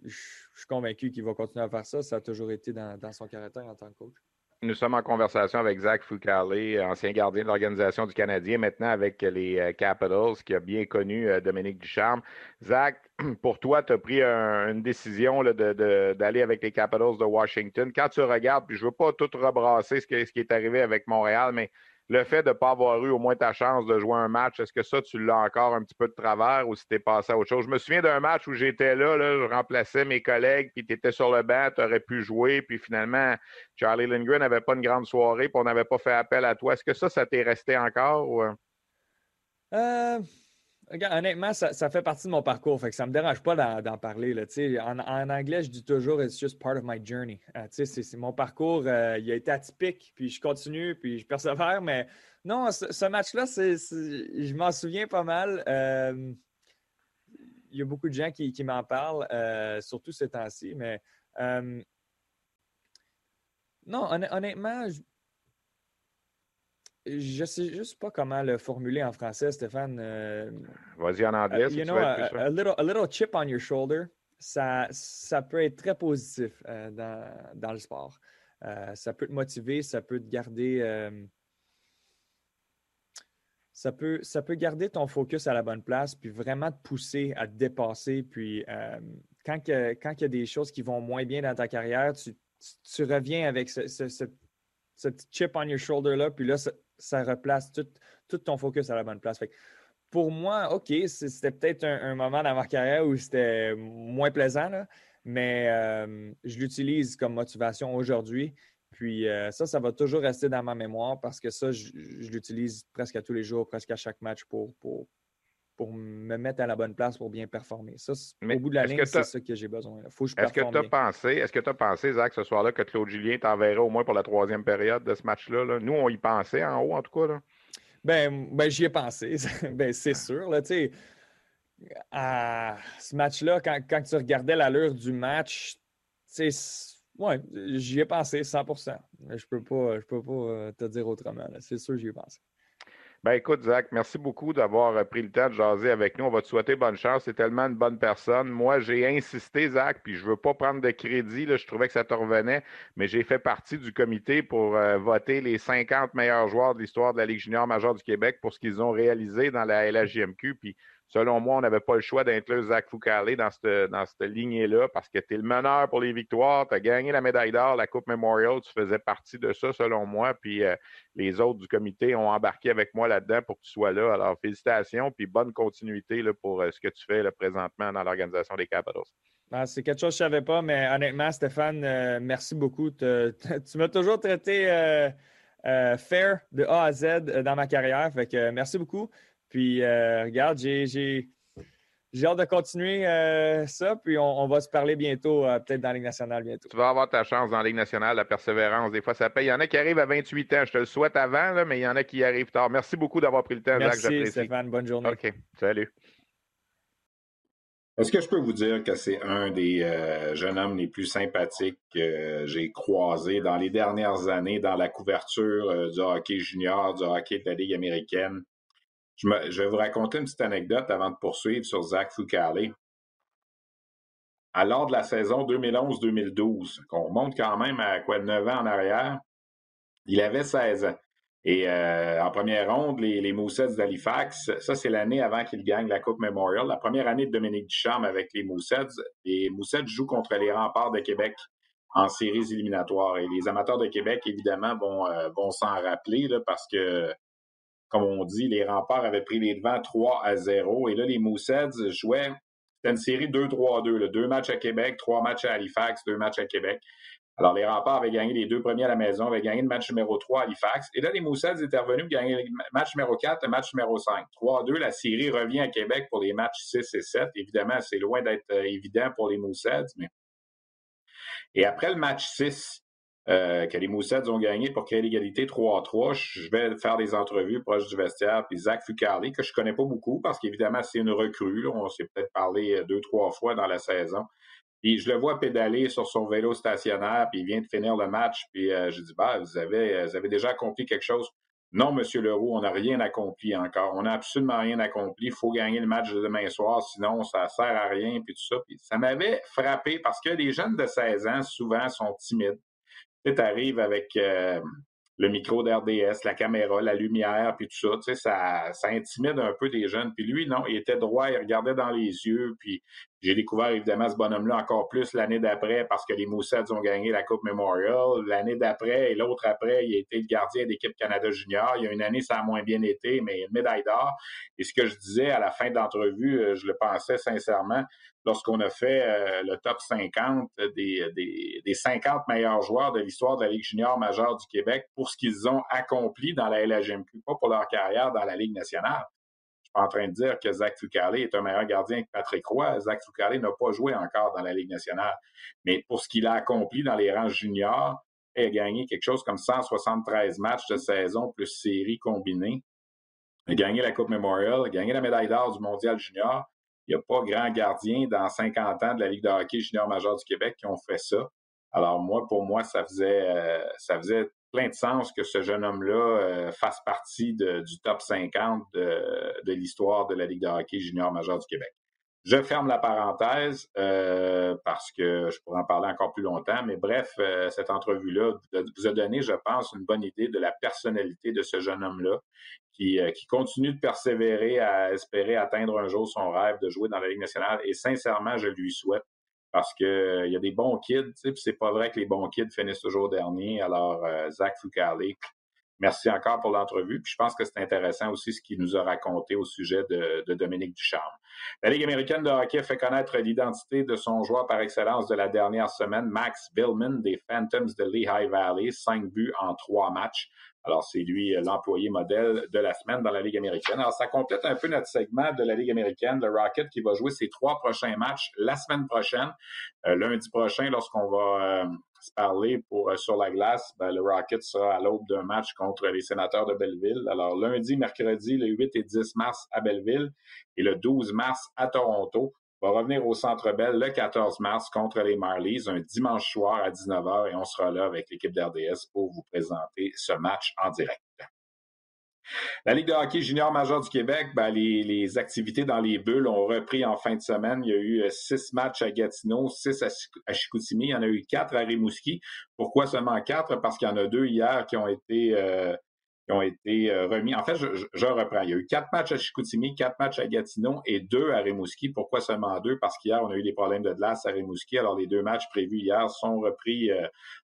je suis convaincu qu'il va continuer à faire ça. Ça a toujours été dans, son caractère en tant que coach. Nous sommes en conversation avec Zach Foucalé, ancien gardien de l'organisation du Canadien, maintenant avec les euh, Capitals, qui a bien connu Dominique Ducharme. Zach, [clears throat] pour toi, tu as pris une décision d'aller avec les Capitals de Washington. Quand tu regardes, puis je ne veux pas tout rebrasser ce, ce qui est arrivé avec Montréal, mais le fait de ne pas avoir eu au moins ta chance de jouer un match, est-ce que ça, tu l'as encore un petit peu de travers ou si t'es passé à autre chose? Je me souviens d'un match où j'étais là, je remplaçais mes collègues, puis tu étais sur le banc, tu aurais pu jouer, puis finalement, Charlie Lindgren n'avait pas une grande soirée, puis on n'avait pas fait appel à toi. Est-ce que ça, ça t'est resté encore? Ou... Euh, honnêtement, ça, fait partie de mon parcours, fait que ça ne me dérange pas d'en parler. Là, en, en, anglais, je dis toujours It's just part of my journey. Euh, c'est mon parcours, euh, il a été atypique, puis je continue, puis je persévère, mais non, ce, match-là, je m'en souviens pas mal. Euh, il y a beaucoup de gens qui, m'en parlent, surtout ces temps-ci, mais non, honnêtement, je, je ne sais juste pas comment le formuler en français, Stéphane. Euh, Vas-y en anglais. you know, a, little, chip on your shoulder, ça, ça peut être très positif euh, dans, le sport. Euh, ça peut te motiver, ça peut te garder. ça, peut, ça peut garder ton focus à la bonne place, puis vraiment te pousser à te dépasser. Puis quand, quand il y a des choses qui vont moins bien dans ta carrière, tu, reviens avec ce, ce, petit chip on your shoulder-là, puis là, ça replace tout, ton focus à la bonne place. pour moi, OK, c'était peut-être un, moment dans ma carrière où c'était moins plaisant, mais euh, je l'utilise comme motivation aujourd'hui. Puis euh, ça, ça va toujours rester dans ma mémoire parce que ça, je, l'utilise presque à tous les jours, presque à chaque match pour, pour, pour me mettre à la bonne place pour bien performer. Ça, au bout de la ligne, c'est ça que j'ai besoin. Faut que je est-ce que tu as pensé, est-ce que tu as pensé, Zach, ce soir-là, que Claude Julien t'enverrait au moins pour la troisième période de ce match-là? Nous, on y pensait en haut, en tout cas. Là. Ben, ben j'y ai pensé. [laughs] ben, c'est sûr. Là, à ce match-là, quand, quand, tu regardais l'allure du match, ouais, j'y ai pensé 100% Je ne peux pas, je peux pas euh, te dire autrement. C'est sûr, j'y ai pensé. Ben écoute, Zach, merci beaucoup d'avoir euh, pris le temps de jaser avec nous. On va te souhaiter bonne chance. C'est tellement une bonne personne. Moi, j'ai insisté, Zach, puis je ne veux pas prendre de crédit. Je trouvais que ça te revenait, mais j'ai fait partie du comité pour euh, voter les 50 meilleurs joueurs de l'histoire de la Ligue junior majeure du Québec pour ce qu'ils ont réalisé dans la LHJMQ. Puis Selon moi, on n'avait pas le choix d'inclure Zach Foucalé dans cette, dans cette lignée-là parce que tu es le meneur pour les victoires, tu as gagné la médaille d'or, la Coupe Memorial, tu faisais partie de ça, selon moi. Puis euh, les autres du comité ont embarqué avec moi là-dedans pour que tu sois là. Alors, félicitations, puis bonne continuité là, pour euh, ce que tu fais présentement dans l'organisation des Capitals. Ah, c'est quelque chose que je ne savais pas, mais honnêtement, Stéphane, euh, merci beaucoup. tu m'as toujours traité fair de A à Z dans ma carrière. Fait que merci beaucoup. Puis, euh, regarde, j'ai hâte de continuer euh, ça, puis on, va se parler bientôt, euh, peut-être dans la Ligue nationale bientôt. Tu vas avoir ta chance dans la Ligue nationale, la persévérance. Des fois, ça paye. Il y en a qui arrivent à 28 ans. Je te le souhaite avant, mais il y en a qui arrivent tard. Merci beaucoup d'avoir pris le temps, Merci, Jacques. Merci, Stéphane. Bonne journée. OK. Salut. Est-ce que je peux vous dire que c'est un des jeunes hommes les plus sympathiques que j'ai croisé dans les dernières années dans la couverture du hockey junior, du hockey de la Ligue américaine? Je, vais vous raconter une petite anecdote avant de poursuivre sur Zach Foucalé. Alors de la saison 2011-2012, qu'on monte quand même à quoi 9 ans en arrière, il avait 16 ans. Et euh, en première ronde, les, les Moussets d'Halifax, ça c'est l'année avant qu'ils gagnent la Coupe Memorial. La première année de Dominique Ducharme avec les Moussets. Les Moussets jouent contre les remparts de Québec en séries éliminatoires. Et les amateurs de Québec, évidemment, vont, euh, vont s'en rappeler parce que, comme on dit, les remparts avaient pris les devants 3 à 0. Et là, les Moussets jouaient, c'était une série 2-3-2. Deux matchs à Québec, trois matchs à Halifax, deux matchs à Québec. Alors, les remparts avaient gagné les deux premiers à la maison, avaient gagné le match numéro 3 à Halifax. Et là, les Moussets étaient revenus gagner le match numéro 4, le match numéro 5. 3-2, la série revient à Québec pour les matchs 6 et 7. Évidemment, c'est loin d'être euh, évident pour les Moussets, mais. Et après le match 6, euh, que les Moussets ont gagné pour créer l'égalité 3-3. Je vais faire des entrevues proches du vestiaire. Puis Zach Fucali, que je connais pas beaucoup parce qu'évidemment, c'est une recrue. Là. On s'est peut-être parlé euh, deux, trois fois dans la saison. Puis je le vois pédaler sur son vélo stationnaire, puis il vient de finir le match. Puis euh, je dis, bah, vous avez, vous avez déjà accompli quelque chose. Non, Monsieur Leroux, on n'a rien accompli encore. On n'a absolument rien accompli. Il faut gagner le match de demain soir, sinon ça sert à rien, puis tout ça. Puis ça m'avait frappé parce que les jeunes de 16 ans, souvent, sont timides. Tu arrives avec euh, le micro d'RDS, la caméra, la lumière, puis tout ça, ça, ça intimide un peu des jeunes. Puis lui, non, il était droit, il regardait dans les yeux, puis j'ai découvert évidemment ce bonhomme-là encore plus l'année d'après parce que les Moussets ont gagné la Coupe Memorial. L'année d'après et l'autre après, il a été le gardien d'équipe Canada Junior. Il y a une année, ça a moins bien été, mais une médaille d'or. Et ce que je disais à la fin de l'entrevue, euh, je le pensais sincèrement, lorsqu'on a fait euh, le top 50 des, des, des 50 meilleurs joueurs de l'histoire de la Ligue junior majeure du Québec pour ce qu'ils ont accompli dans la LHMQ, pas pour leur carrière dans la Ligue nationale. En train de dire que Zach Fucale est un meilleur gardien que Patrick Roy. Zach Fucale n'a pas joué encore dans la Ligue nationale. Mais pour ce qu'il a accompli dans les rangs juniors, il a gagné quelque chose comme 173 matchs de saison plus séries combinées. Il a gagné la Coupe Memorial, il a gagné la médaille d'or du Mondial junior. Il n'y a pas grand gardien dans 50 ans de la Ligue de hockey junior majeur du Québec qui ont fait ça. Alors moi, pour moi, ça faisait, euh, ça faisait plein de sens que ce jeune homme-là euh, fasse partie du top 50 de, l'histoire de la Ligue de hockey junior majeur du Québec. Je ferme la parenthèse euh, parce que je pourrais en parler encore plus longtemps, mais bref, euh, cette entrevue-là vous a donné, je pense, une bonne idée de la personnalité de ce jeune homme-là qui continue de persévérer à espérer atteindre un jour son rêve de jouer dans la Ligue nationale. Et sincèrement, je lui souhaite parce que il y a des bons kids, puis c'est pas vrai que les bons kids finissent toujours dernier. Alors, Zach Foucale, Merci encore pour l'entrevue. Puis je pense que c'est intéressant aussi ce qu'il nous a raconté au sujet de, Dominique Ducharme. La Ligue américaine de hockey fait connaître l'identité de son joueur par excellence de la dernière semaine, Max Billman des Phantoms de Lehigh Valley, cinq buts en trois matchs. Alors, c'est lui l'employé modèle de la semaine dans la Ligue américaine. Alors, ça complète un peu notre segment de la Ligue américaine, le Rocket qui va jouer ses trois prochains matchs la semaine prochaine, euh, lundi prochain, lorsqu'on va euh, parler pour euh, sur la glace, ben, le Rocket sera à l'aube d'un match contre les sénateurs de Belleville. Alors lundi, mercredi, le 8 et 10 mars à Belleville et le 12 mars à Toronto. On va revenir au Centre Bell le 14 mars contre les Marlies, un dimanche soir à 19h et on sera là avec l'équipe d'RDS pour vous présenter ce match en direct. La Ligue de hockey junior majeur du Québec, ben, les, activités dans les bulles ont repris en fin de semaine. Il y a eu euh, six matchs à Gatineau, six à, Chicoutimi. Il y en a eu quatre à Rimouski. Pourquoi seulement quatre? Parce qu'il y en a deux hier qui ont été euh, qui ont été euh, remis. En fait, je, je, reprends. Il y a eu quatre matchs à Chicoutimi, quatre matchs à Gatineau et deux à Rimouski. Pourquoi seulement deux? Parce qu'hier, on a eu des problèmes de glace à Rimouski. Alors, les deux matchs prévus hier sont repris euh,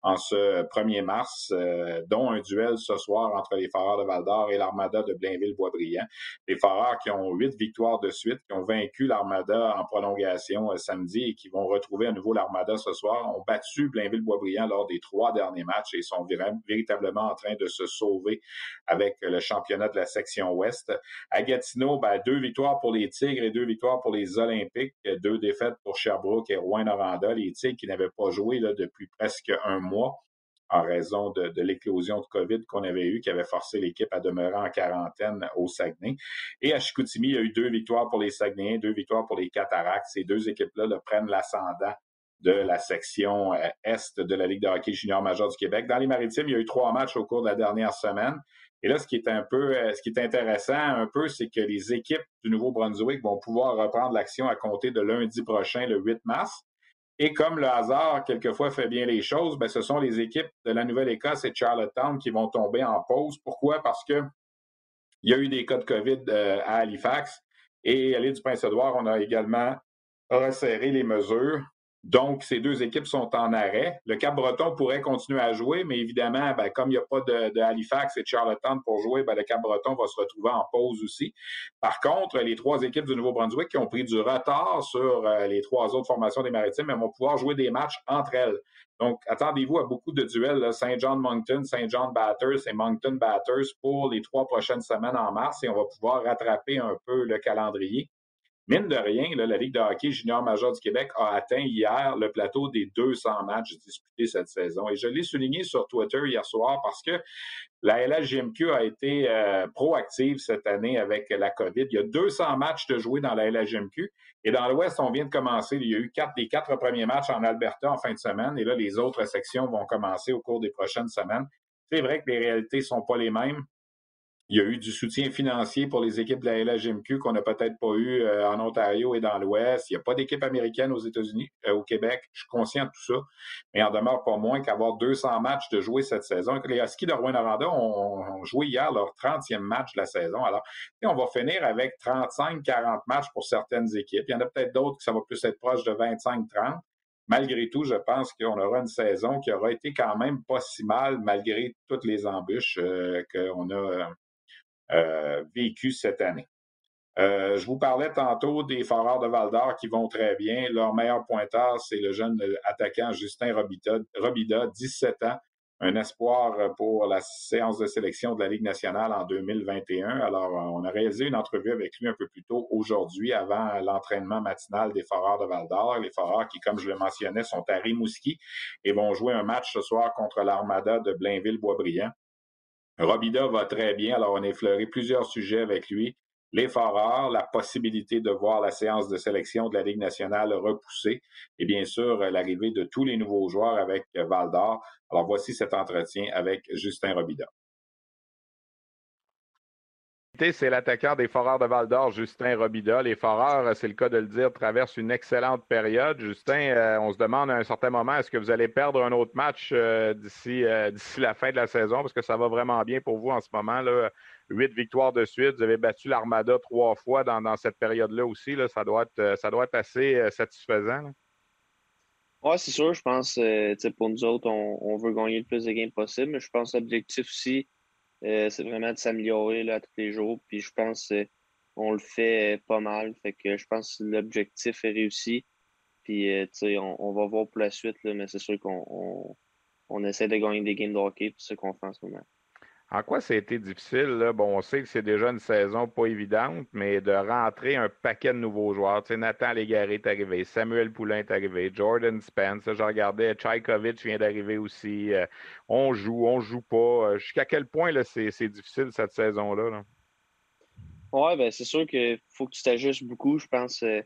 en ce 1er mars, euh, dont un duel ce soir entre les Foreurs de Val-d'Or et l'Armada de Blainville-Boisbriand. Les Foreurs qui ont huit victoires de suite, qui ont vaincu l'Armada en prolongation samedi et qui vont retrouver à nouveau l'Armada ce soir, ont battu Blainville-Boisbriand lors des trois derniers matchs et sont véritablement en train de se sauver avec le championnat de la section ouest. À Gatineau, ben, deux victoires pour les Tigres et deux victoires pour les Olympiques, deux défaites pour Sherbrooke et Rouen-Noranda. Les Tigres qui n'avaient pas joué là, depuis presque un mois en raison de, l'éclosion de COVID qu'on avait eu, qui avait forcé l'équipe à demeurer en quarantaine au Saguenay. Et à Chicoutimi, il y a eu deux victoires pour les Saguenayens, deux victoires pour les Cataractes. Ces deux équipes-là prennent l'ascendant de la section euh, Est de la Ligue de hockey junior majeur du Québec. Dans les maritimes, il y a eu trois matchs au cours de la dernière semaine. Et là, ce qui est un peu, euh, ce qui est intéressant un peu, c'est que les équipes du Nouveau-Brunswick vont pouvoir reprendre l'action à compter de lundi prochain, le 8 mars. Et comme le hasard, quelquefois, fait bien les choses, ben, ce sont les équipes de la Nouvelle-Écosse et de Charlottetown qui vont tomber en pause. Pourquoi? Parce que il y a eu des cas de COVID euh, à Halifax et à l'île du Prince-Édouard, on a également resserré les mesures. Donc, ces deux équipes sont en arrêt. Le Cap-Breton pourrait continuer à jouer, mais évidemment, ben, comme il n'y a pas de, Halifax et de Charlottetown pour jouer, ben, le Cap-Breton va se retrouver en pause aussi. Par contre, les trois équipes du Nouveau-Brunswick qui ont pris du retard sur euh, les trois autres formations des Maritimes elles vont pouvoir jouer des matchs entre elles. Donc, attendez-vous à beaucoup de duels Saint John Moncton, Saint John Batters et Moncton Batters pour les trois prochaines semaines en mars et on va pouvoir rattraper un peu le calendrier. Mine de rien, la Ligue de hockey junior major du Québec a atteint hier le plateau des 200 matchs disputés cette saison. Et je l'ai souligné sur Twitter hier soir parce que la LHJMQ a été euh, proactive cette année avec la COVID. Il y a 200 matchs de jouer dans la LHJMQ. Et dans l'Ouest, on vient de commencer. Il y a eu quatre, des quatre premiers matchs en Alberta en fin de semaine. Et là, les autres sections vont commencer au cours des prochaines semaines. C'est vrai que les réalités sont pas les mêmes. Il y a eu du soutien financier pour les équipes de la LHMQ qu'on n'a peut-être pas eu euh, en Ontario et dans l'Ouest. Il n'y a pas d'équipe américaine aux États-Unis, euh, au Québec. Je suis conscient de tout ça. Mais il en demeure pas moins qu'avoir 200 matchs de jouer cette saison. Les Huskies de Rouen-Noranda ont, joué hier leur 30e match de la saison. Alors, on va finir avec 35-40 matchs pour certaines équipes. Il y en a peut-être d'autres qui ça va plus être proche de 25-30 malgré tout, je pense qu'on aura une saison qui aura été quand même pas si mal malgré toutes les embûches euh, qu'on a euh, vécu cette année. Euh, je vous parlais tantôt des Foreurs de Val d'Or qui vont très bien. Leur meilleur pointeur, c'est le jeune attaquant Justin Robida, Robida, 17 ans, un espoir pour la séance de sélection de la Ligue nationale en 2021. Alors, on a réalisé une entrevue avec lui un peu plus tôt aujourd'hui, avant l'entraînement matinal des Foreurs de Val d'Or. Les Foreurs qui, comme je le mentionnais, sont à Rimouski et vont jouer un match ce soir contre l'Armada de Blainville-Boisbriand. Robida va très bien, alors on a effleuré plusieurs sujets avec lui. Les la possibilité de voir la séance de sélection de la Ligue nationale repoussée et bien sûr l'arrivée de tous les nouveaux joueurs avec Val d'Or. Alors voici cet entretien avec Justin Robida c'est l'attaquant des Foreurs de Val d'Or, Justin Robida. Les Foreurs, c'est le cas de le dire, traversent une excellente période. Justin, euh, on se demande à un certain moment, est-ce que vous allez perdre un autre match euh, euh, d'ici la fin de la saison? Parce que ça va vraiment bien pour vous en ce moment. Huit victoires de suite. Vous avez battu l'Armada trois fois dans, cette période-là aussi. Ça, doit être, assez satisfaisant. Oui, c'est sûr. Je pense, pour nous autres, on, on, veut gagner le plus de games possible. Mais je pense que l'objectif aussi, euh, c'est vraiment de s'améliorer tous les jours. Puis je pense qu'on le fait pas mal. Fait que je pense que l'objectif est réussi. Puis euh, on, on, va voir pour la suite, là, mais c'est sûr qu'on on, essaie de gagner des games de hockey, c'est ce qu'on fait en ce moment. En quoi ça a été difficile? Bon, on sait que c'est déjà une saison pas évidente, mais de rentrer un paquet de nouveaux joueurs. Tu sais, Nathan Légaré est arrivé, Samuel Poulain est arrivé, Jordan Spence, je regardais, Tchaïkovic vient d'arriver aussi. Euh, on joue, on joue pas. Euh, jusqu'à quel point c'est difficile cette saison-là? Là? Oui, ben c'est sûr qu'il faut que tu t'ajustes beaucoup. Je pense euh,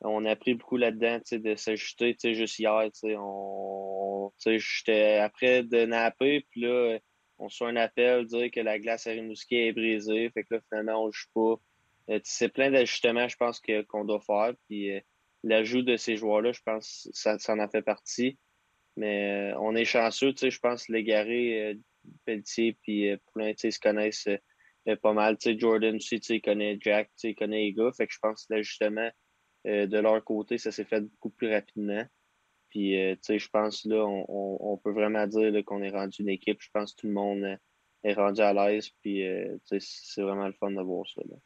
on a appris beaucoup là-dedans, de s'ajuster. Juste hier, on, j'étais après de napper, puis là on reçoit un appel, dire que la glace à Rimouski est brisée. Fait que là, finalement, on ne joue pas. Euh, c'est plein d'ajustements, je pense, qu'on doit faire. Puis euh, l'ajout de ces joueurs-là, je pense ça, ça en a fait partie. Mais euh, on est chanceux, tu sais, je pense, Légaré, Pelletier, puis Poulain, tu sais, se connaissent pas mal. Tu sais, Jordan aussi, tu sais, connaît Jack, tu sais, il connaît les. Fait que je pense que l'ajustement de leur côté, ça s'est fait beaucoup plus rapidement. Puis, euh, tu sais, je pense, là, on, peut vraiment dire qu'on est rendu une équipe. Je pense que tout le monde euh, est rendu à l'aise. Puis, euh, tu sais, c'est vraiment le fun de voir ça. Là.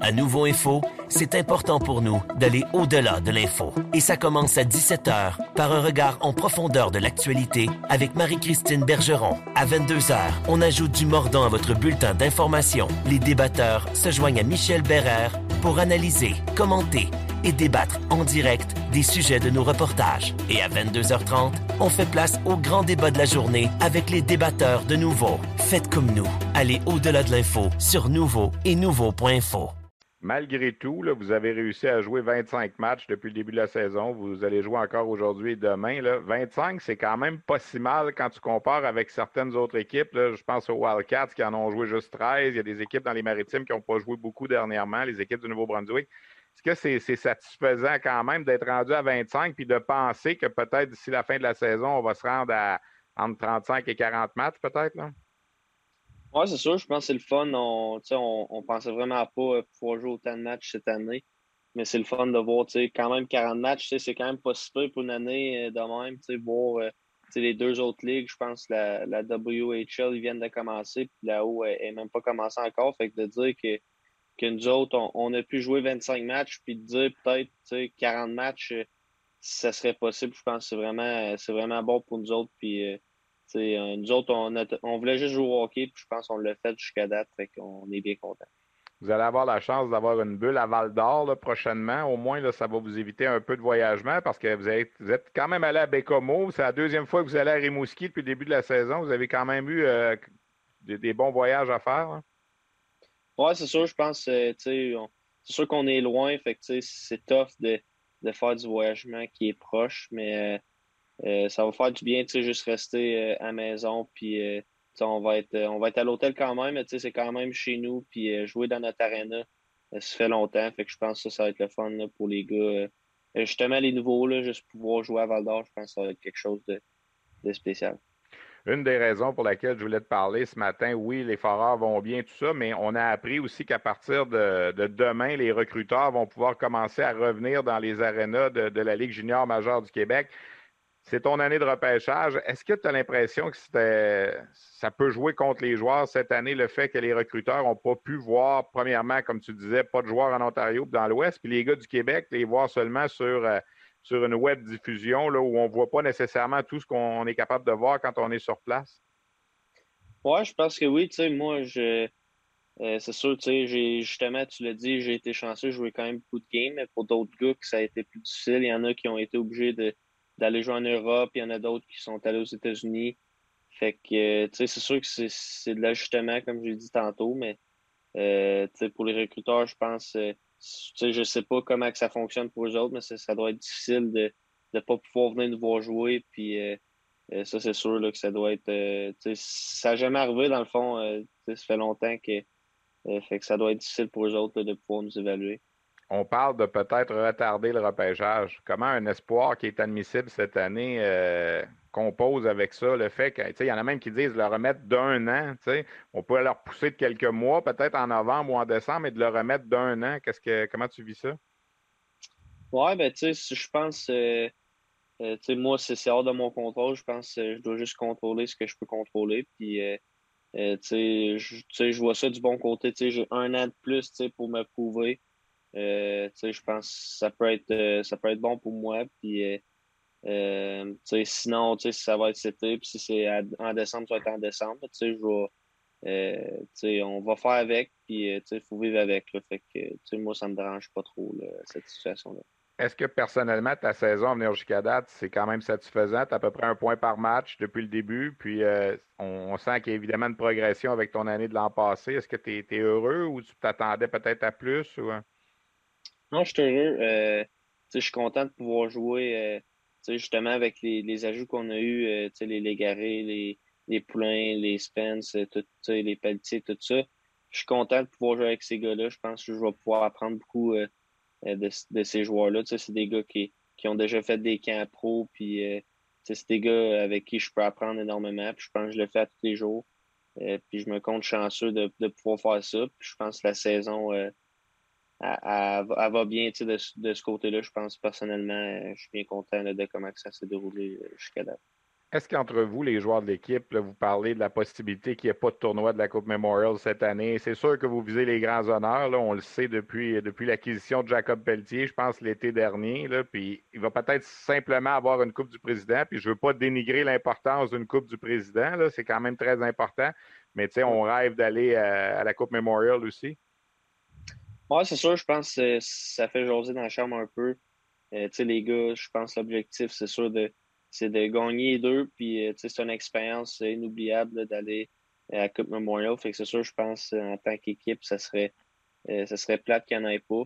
À Nouveau Info, c'est important pour nous d'aller au-delà de l'info. Et ça commence à 17h par un regard en profondeur de l'actualité avec Marie-Christine Bergeron. À 22h, on ajoute du mordant à votre bulletin d'information. Les débatteurs se joignent à Michel Bérère pour analyser, commenter et débattre en direct des sujets de nos reportages. Et à 22h30, on fait place au grand débat de la journée avec les débatteurs de Nouveau. Faites comme nous. Allez au-delà de l'info sur Nouveau et Nouveau.info. Malgré tout, là, vous avez réussi à jouer 25 matchs depuis le début de la saison. Vous allez jouer encore aujourd'hui et demain. Là. 25, c'est quand même pas si mal quand tu compares avec certaines autres équipes. Je pense aux Wildcats qui en ont joué juste 13. Il y a des équipes dans les maritimes qui n'ont pas joué beaucoup dernièrement, les équipes du Nouveau-Brunswick est-ce que c'est satisfaisant quand même d'être rendu à 25 puis de penser que peut-être d'ici la fin de la saison, on va se rendre à entre 35 et 40 matchs, peut-être? Oui, c'est sûr. Je pense que c'est le fun. On, on, on pensait vraiment pas pouvoir jouer autant de matchs cette année. Mais c'est le fun de voir quand même 40 matchs. C'est quand même pas si peu pour une année de même. Voir euh, les deux autres ligues, je pense la, la WHL, ils viennent de commencer. Puis là-haut, elle n'est même pas commencé encore. Fait que de dire que que nous autres, on, a pu jouer 25 matchs, puis de dire peut-être 40 matchs, euh, ça serait possible. Je pense que c'est vraiment, c'est vraiment bon pour nous autres. Puis, euh, euh, nous autres, on, on, voulait juste jouer au hockey, puis je pense qu'on l'a fait jusqu'à date, fait qu'on est bien content. Vous allez avoir la chance d'avoir une bulle à Val d'Or prochainement. Au moins, là, ça va vous éviter un peu de voyagement parce que vous êtes, vous êtes quand même allé à Bécomo. C'est la deuxième fois que vous allez à Rimouski depuis le début de la saison. Vous avez quand même eu des, bons voyages à faire. Hein? Ouais, c'est sûr, je pense, euh, c'est sûr qu'on est loin, fait c'est tough de, de, faire du voyagement qui est proche, mais euh, euh, ça va faire du bien, tu sais, juste rester à la maison, puis on va être on va être à l'hôtel quand même, mais c'est quand même chez nous, puis jouer dans notre arena, ça fait longtemps, fait que je pense que ça, va être le fun pour les gars. justement, les nouveaux, là, juste pouvoir jouer à Val d'Or, je pense que ça va être quelque chose de, de spécial une des raisons pour laquelle je voulais te parler ce matin, oui, les foreurs vont bien, tout ça, mais on a appris aussi qu'à partir de, demain, les recruteurs vont pouvoir commencer à revenir dans les arénas de, la Ligue junior majeure du Québec. C'est ton année de repêchage. Est-ce que tu as l'impression que ça peut jouer contre les joueurs cette année, le fait que les recruteurs n'ont pas pu voir, premièrement, comme tu disais, pas de joueurs en Ontario dans l'Ouest, puis les gars du Québec, les voir seulement sur euh, sur une web diffusion là, où on ne voit pas nécessairement tout ce qu'on est capable de voir quand on est sur place? Oui, je pense que oui. Tu sais, moi, je. Euh, c'est sûr, tu sais, j'ai justement, tu l'as dit, j'ai été chanceux, j'ai joué quand même beaucoup de games, mais pour d'autres gars ça a été plus difficile. Il y en a qui ont été obligés d'aller jouer en Europe, il y en a d'autres qui sont allés aux États-Unis. Fait que, tu sais, c'est sûr que c'est de l'ajustement, comme je l'ai dit tantôt, mais euh, pour les recruteurs, je pense, euh, je sais pas comment que ça fonctionne pour eux autres, mais ça, doit être difficile de ne pas pouvoir venir nous voir jouer. Puis euh, euh, ça, c'est sûr que ça doit être. Euh, ça n'a jamais arrivé, dans le fond. ça fait longtemps que, fait que ça doit être difficile pour eux autres de pouvoir nous évaluer. On parle de peut-être retarder le repêchage. Comment un espoir qui est admissible cette année compose avec ça le fait qu'il y en a même qui disent le remettre d'un an. On peut leur pousser de quelques mois, peut-être en novembre ou en décembre, et de le remettre d'un an. Qu'est-ce que comment tu vis ça? Oui, ben tu sais, je pense euh, euh moi, c'est hors de mon contrôle. Je pense que je dois juste contrôler ce que je peux contrôler. Puis euh, euh tu sais, je vois ça du bon côté. J'ai un an de plus pour me prouver. Euh, je pense que ça peut être ça peut être bon pour moi. Puis euh, sinon, ça va être cet été, puis si c'est en décembre, ça va être en décembre. Je euh, on va faire avec, puis il euh, faut vivre avec. fait que, moi, ça me dérange pas trop, cette situation-là. Est-ce que personnellement, ta saison à venir jusqu'à date, c'est quand même satisfaisant? Tu as à peu près un point par match depuis le début, puis on, sent qu'il y a évidemment une progression avec ton année de l'an passé. Est-ce que tu es, heureux ou tu t'attendais peut-être à plus? Ou... Non, je suis heureux. je suis content de pouvoir jouer justement, avec les, les ajouts qu'on a eus, euh, les Légarés, les, les Poulains, les Spence, euh, tout, les Pelletiers, tout ça, je suis content de pouvoir jouer avec ces gars-là. Je pense que je vais pouvoir apprendre beaucoup euh, de, de, ces joueurs-là. C'est des gars qui, qui ont déjà fait des camps pro, puis c'est des gars avec qui je peux apprendre énormément. Puis je pense que je le fais tous les jours. puis je me compte chanceux de, de pouvoir faire ça. Puis je pense que la saison elle, va bien de, de ce côté-là. Je pense personnellement, je suis bien content de comment ça s'est déroulé euh, jusqu'à date. Est-ce qu'entre vous, les joueurs de l'équipe, vous parlez de la possibilité qu'il n'y ait pas de tournoi de la Coupe Memorial cette année? C'est sûr que vous visez les grands honneurs, là, on le sait depuis, depuis l'acquisition de Jacob Pelletier, je pense l'été dernier. Là, puis il va peut-être simplement avoir une Coupe du Président. Puis je ne veux pas dénigrer l'importance d'une Coupe du Président, c'est quand même très important. Mais on rêve d'aller à, à la Coupe Memorial aussi. Oui, c'est sûr, je pense que ça fait jaser dans la chambre un peu. Euh, les gars, je pense que l'objectif, c'est sûr, de, c'est de gagner deux. Puis, euh, c'est une expérience inoubliable d'aller à la Coupe Memorial. Fait que c'est sûr, je pense, en tant qu'équipe, ça serait, euh, ça serait plate qu'il n'y en ait pas.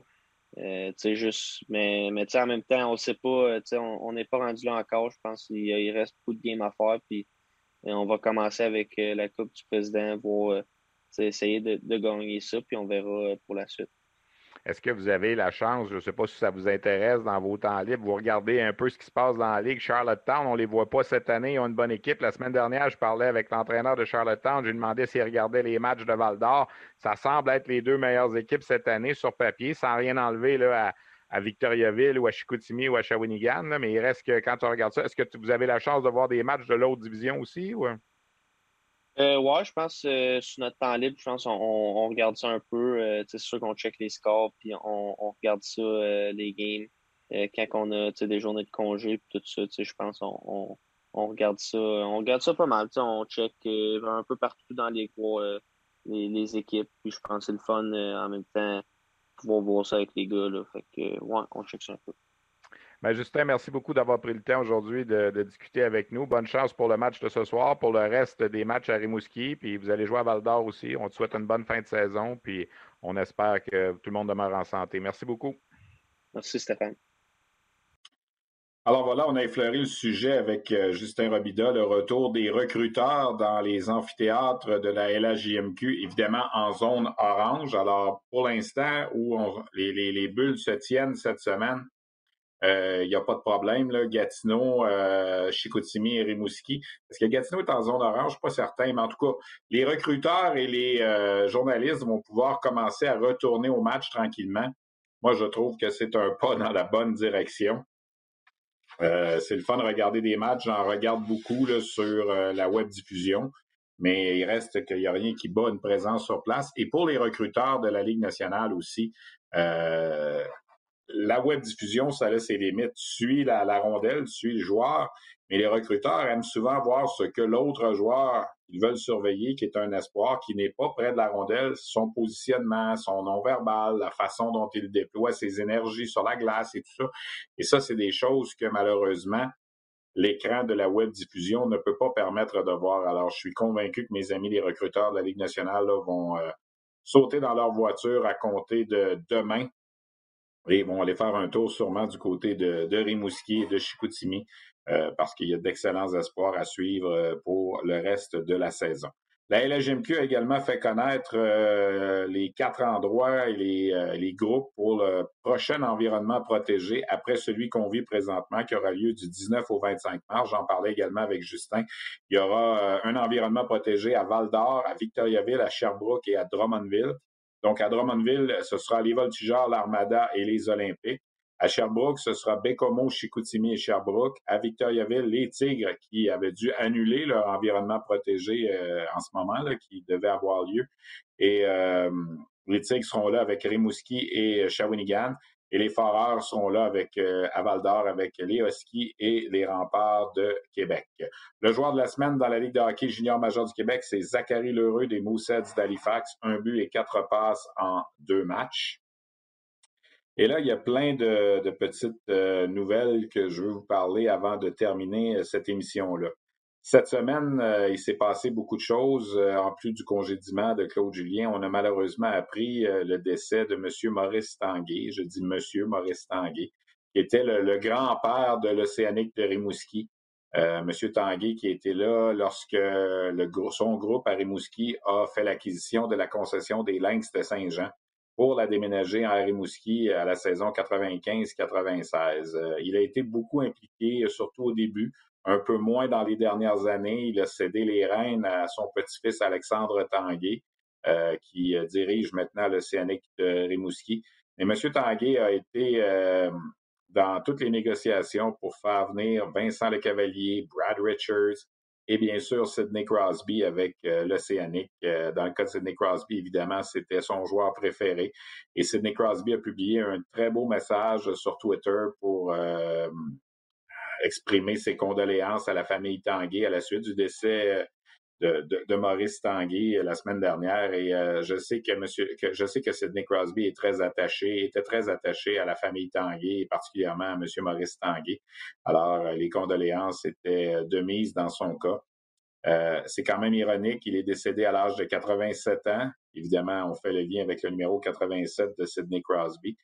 sais, juste, mais, mais en même temps, on ne sait pas, sais, on n'est pas rendu là encore. Je pense qu'il il reste beaucoup de games à faire. Puis, on va commencer avec la Coupe du Président pour essayer de, de gagner ça. Puis, on verra pour la suite. Est-ce que vous avez la chance, je ne sais pas si ça vous intéresse dans vos temps libres, vous regardez un peu ce qui se passe dans la Ligue Charlottetown. On ne les voit pas cette année, ils ont une bonne équipe. La semaine dernière, je parlais avec l'entraîneur de Charlottetown, je lui demandais s'il regardait les matchs de Val d'Or. Ça semble être les deux meilleures équipes cette année sur papier, sans rien enlever à, Victoriaville ou à Chicoutimi ou à Shawinigan. mais il reste que quand tu regardes ça, est-ce que vous avez la chance de voir des matchs de l'autre division aussi? Euh, ouais, je pense euh, sur notre temps libre, je pense on, regarde ça un peu. Euh, c'est sûr qu'on check les scores, puis on, regarde ça, euh, les games. quand on a des journées de congé, puis tout ça, je pense on, on, regarde ça. On regarde ça pas mal. On check un peu partout dans les, les, les équipes. Puis je pense que c'est le fun en même temps pouvoir voir ça avec les gars. Là. Fait que ouais, on check ça un peu. Ben, Justin, merci beaucoup d'avoir pris le temps aujourd'hui de, discuter avec nous. Bonne chance pour le match de ce soir, pour le reste des matchs à Rimouski. Puis vous allez jouer à Val d'Or aussi. On te souhaite une bonne fin de saison. Puis on espère que tout le monde demeure en santé. Merci beaucoup. Merci, Stéphane. Alors voilà, on a effleuré le sujet avec euh, Justin Robida, le retour des recruteurs dans les amphithéâtres de la LHJMQ, évidemment en zone orange. Alors pour l'instant, où les bulles se tiennent cette semaine, il euh, n'y a pas de problème. Là. Gatineau, euh, Chicoutimi et Rimouski. Est-ce que Gatineau est en zone orange? Je suis pas certain, mais en tout cas, les recruteurs et les euh, journalistes vont pouvoir commencer à retourner au match tranquillement. Moi, je trouve que c'est un pas dans la bonne direction. c'est le fun de regarder des matchs. J'en regarde beaucoup sur la web diffusion, mais il reste qu'il n'y a rien qui bat une présence sur place. Et pour les recruteurs de la Ligue nationale aussi, la web diffusion, ça a ses limites. Tu suis la, la, rondelle, tu suis le joueur, mais les recruteurs aiment souvent voir ce que l'autre joueur, ils veulent surveiller, qui est un espoir, qui n'est pas près de la rondelle, son positionnement, son non-verbal, la façon dont il déploie ses énergies sur la glace et tout ça. Et ça, c'est des choses que malheureusement, l'écran de la web diffusion ne peut pas permettre de voir. Alors, je suis convaincu que mes amis les recruteurs de la Ligue nationale vont euh, sauter dans leur voiture à compter de demain et ils vont aller faire un tour sûrement du côté de, Rimouski et de Chicoutimi euh, parce qu'il y a d'excellents espoirs à suivre euh, pour le reste de la saison. La LGMQ a également fait connaître euh, les quatre endroits et les, les, groupes pour le prochain environnement protégé après celui qu'on vit présentement qui aura lieu du 19 au 25 mars. J'en parlais également avec Justin. Il y aura un environnement protégé à Val-d'Or, à Victoriaville, à Sherbrooke et à Drummondville. Donc, à Drummondville, ce sera les Voltigeurs, l'Armada et les Olympiques. À Sherbrooke, ce sera Bécomo, Chicoutimi et Sherbrooke. À Victoriaville, les Tigres qui avaient dû annuler leur environnement protégé euh, en ce moment, qui devait avoir lieu. Et euh, les Tigres seront là avec Rimouski et Shawinigan. Et les Foreurs sont là avec euh, d'Or avec les Huskies et les Remparts de Québec. Le joueur de la semaine dans la Ligue de hockey junior majeur du Québec, c'est Zachary Lheureux des Moussets d'Halifax. Un but et quatre passes en deux matchs. Et là, il y a plein de, petites euh, nouvelles que je veux vous parler avant de terminer euh, cette émission-là. Cette semaine, euh, il s'est passé beaucoup de choses. Euh, en plus du congédiement de Claude Julien, on a malheureusement appris euh, le décès de M. Maurice Tanguay. Je dis M. Maurice Tanguay, qui était le, grand-père de l'Océanique de Rimouski. M. Tanguay qui était là lorsque son groupe à Rimouski a fait l'acquisition de la concession des Lynx de Saint-Jean pour la déménager à Rimouski à la saison 95-96. il a été beaucoup impliqué, surtout au début, un peu moins dans les dernières années. Il a cédé les rênes à son petit-fils Alexandre Tanguay, euh, qui euh, dirige maintenant l'Océanique de Rimouski. Et M. Tanguay a été euh, dans toutes les négociations pour faire venir Vincent Lecavalier, Brad Richards et bien sûr Sidney Crosby avec l'Océanique. dans le cas de Sidney Crosby, évidemment, c'était son joueur préféré. Et Sidney Crosby a publié un très beau message sur Twitter pour exprimer ses condoléances à la famille Tanguay à la suite du décès euh, de, Maurice Tanguay euh, la semaine dernière. Et euh, je sais que monsieur, que je sais que Sidney Crosby est très attaché, était très attaché à la famille Tanguay, et particulièrement à monsieur Maurice Tanguay. Alors, les condoléances étaient de mise dans son cas. c'est quand même ironique, il est décédé à l'âge de 87 ans. Évidemment, on fait le lien avec le numéro 87 de Sidney Crosby.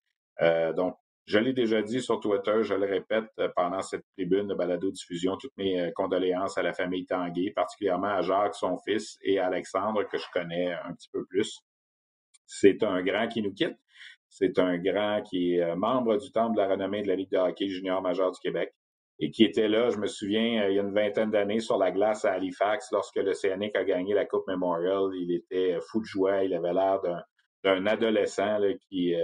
donc, je l'ai déjà dit sur Twitter, je le répète euh, pendant cette tribune de balado-diffusion, toutes mes euh, condoléances à la famille Tanguay, particulièrement à Jacques, son fils, et à Alexandre, que je connais un petit peu plus. C'est un grand qui nous quitte. C'est un grand qui est euh, membre du Temple de la renommée de la Ligue de hockey junior majeur du Québec et qui était là, je me souviens, il y a une vingtaine d'années sur la glace à Halifax lorsque le CNC a gagné la Coupe Memorial. Il était fou de joie, il avait l'air d'un adolescent qui,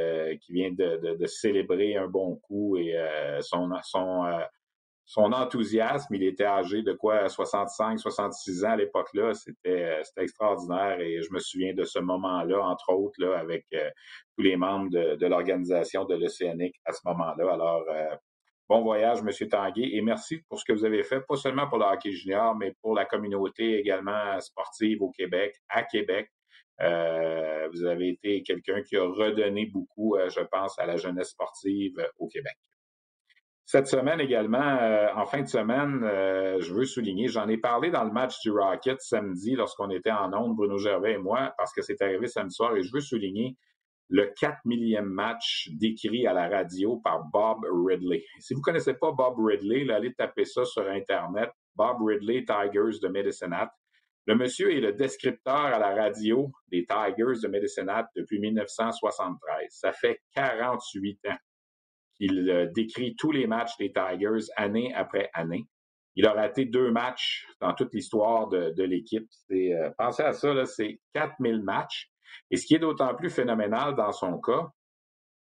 qui vient de, célébrer un bon coup et son, son, son enthousiasme, il était âgé de quoi, 65, 66 ans à l'époque-là. C'était, extraordinaire et je me souviens de ce moment-là, entre autres, avec euh, tous les membres de, l'organisation de l'Océanique à ce moment-là. Alors, euh, bon voyage, M. Tanguay, et merci pour ce que vous avez fait, pas seulement pour le hockey junior, mais pour la communauté également sportive au Québec, à Québec. Euh, vous avez été quelqu'un qui a redonné beaucoup, je pense, à la jeunesse sportive au Québec. Cette semaine également, euh, en fin de semaine, euh, je veux souligner, j'en ai parlé dans le match du Rocket samedi lorsqu'on était en ondes, Bruno Gervais et moi, parce que c'est arrivé samedi soir, et je veux souligner le 4 millième match décrit à la radio par Bob Ridley. Si vous ne connaissez pas Bob Ridley, allez taper ça sur Internet, Bob Ridley Tigers de Medicine Hat. Le monsieur est le descripteur à la radio des Tigers de Medicine depuis 1973. Ça fait 48 ans il euh, décrit tous les matchs des Tigers année après année. Il a raté deux matchs dans toute l'histoire de, l'équipe. Euh, pensez à ça, c'est 4000 matchs. Et ce qui est d'autant plus phénoménal dans son cas,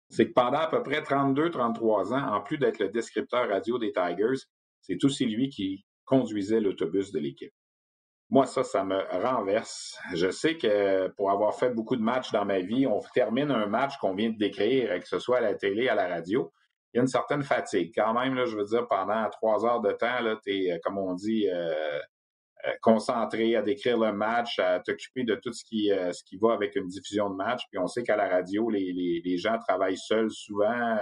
c'est que pendant à peu près 32-33 ans, en plus d'être le descripteur radio des Tigers, c'est aussi lui qui conduisait l'autobus de l'équipe. Moi, ça, ça me renverse. Je sais que pour avoir fait beaucoup de matchs dans ma vie, on termine un match qu'on vient de décrire, que ce soit à la télé, à la radio il y a une certaine fatigue. Quand même, là, je veux dire, pendant trois heures de temps, tu es, euh, comme on dit, euh, euh, concentré à décrire le match, à t'occuper de tout ce qui, ce qui va avec une diffusion de match. Puis on sait qu'à la radio, les, les, les, gens travaillent seuls souvent,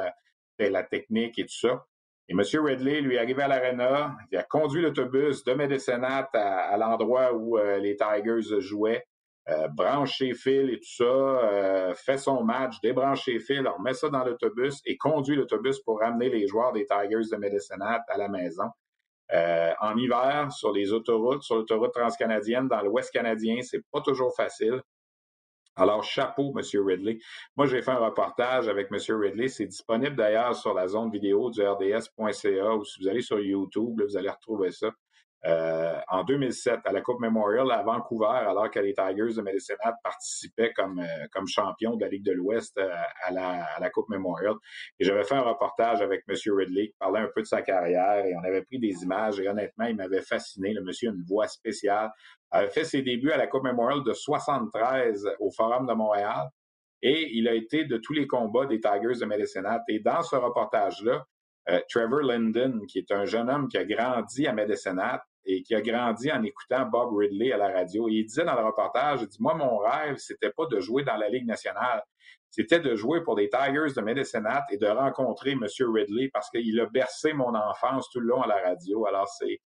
la technique et tout ça. Et M. Redley, lui, est arrivé à l'Arena, il a conduit l'autobus de Médécénat à, à l'endroit où les Tigers jouaient. Euh, branche ses fils et tout ça, euh, fait son match, débranche ses fils, remet ça dans l'autobus et conduit l'autobus pour ramener les joueurs des Tigers de Medicine à la maison. Euh, en hiver, sur les autoroutes, sur l'autoroute transcanadienne, dans l'Ouest canadien, c'est pas toujours facile. Alors, chapeau, M. Ridley. Moi, j'ai fait un reportage avec M. Ridley. C'est disponible d'ailleurs sur la zone vidéo du rds.ca ou si vous allez sur YouTube, vous allez retrouver ça. Euh, en 2007, à la Coupe Memorial à Vancouver, alors que les Tigers de Medicine participaient comme, euh, comme champions de la Ligue de l'Ouest euh, à, la, à la Coupe Memorial. Et j'avais fait un reportage avec M. Ridley qui parlait un peu de sa carrière et on avait pris des images et honnêtement, il m'avait fasciné. Le monsieur a une voix spéciale. Avait fait ses débuts à la Coupe Memorial de 73 au Forum de Montréal et il a été de tous les combats des Tigers de Medicine Et dans ce reportage-là, Trevor Linden, qui est un jeune homme qui a grandi à Medicine et qui a grandi en écoutant Bob Ridley à la radio. Il disait dans le reportage, il dit, moi, mon rêve, c'était pas de jouer dans la Ligue nationale, c'était de jouer pour les Tigers de Medicine et de rencontrer M. Ridley parce qu'il a bercé mon enfance tout le long à la radio. Alors, c'est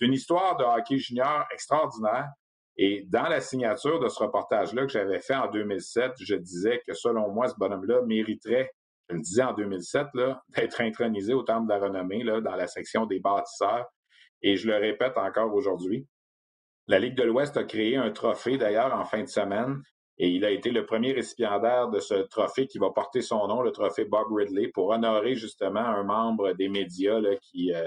une histoire de hockey junior extraordinaire. Et dans la signature de ce reportage-là que j'avais fait en 2007, je disais que selon moi, ce bonhomme-là mériterait, je le disais en 2007, [laughs] d'être intronisé au Temple de la Renommée dans la section des bâtisseurs et je le répète encore aujourd'hui. La Ligue de l'Ouest a créé un trophée d'ailleurs en fin de semaine et il a été le premier récipiendaire de ce trophée qui va porter son nom, le trophée Bob Ridley, pour honorer justement un membre des médias qui, euh,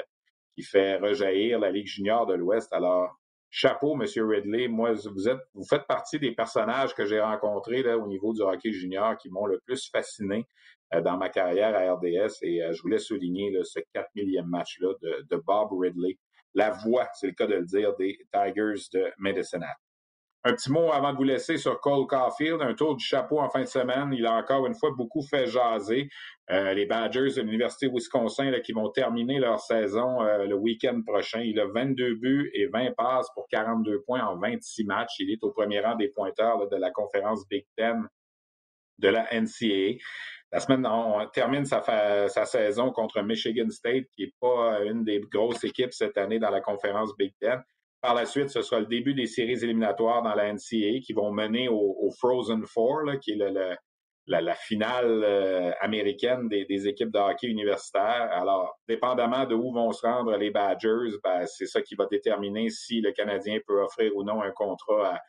fait rejaillir la Ligue junior de l'Ouest. Alors, chapeau, Monsieur Ridley. Moi, vous êtes, vous faites partie des personnages que j'ai rencontrés au niveau du hockey junior qui m'ont le plus fasciné euh, dans ma carrière à RDS. Et euh, je voulais souligner ce 4 millième match-là de, de Bob Ridley la voix, c'est le cas de le dire, des Tigers de Medicine Un petit mot avant de vous laisser sur Cole Caulfield, un tour du chapeau en fin de semaine. Il a encore une fois beaucoup fait jaser. Euh, les Badgers de l'Université Wisconsin qui vont terminer leur saison euh, le week-end prochain. Il a 22 buts et 20 passes pour 42 points en 26 matchs. Il est au premier rang des pointeurs de la conférence Big Ten de la NCAA. La semaine, on termine sa, sa saison contre Michigan State, qui n'est pas une des grosses équipes cette année dans la conférence Big Ten. Par la suite, ce sera le début des séries éliminatoires dans la NCAA qui vont mener au, Frozen Four, qui est la, finale euh, américaine des, équipes de hockey universitaire. Alors, dépendamment de où vont se rendre les Badgers, ben, c'est ça qui va déterminer si le Canadien peut offrir ou non un contrat à,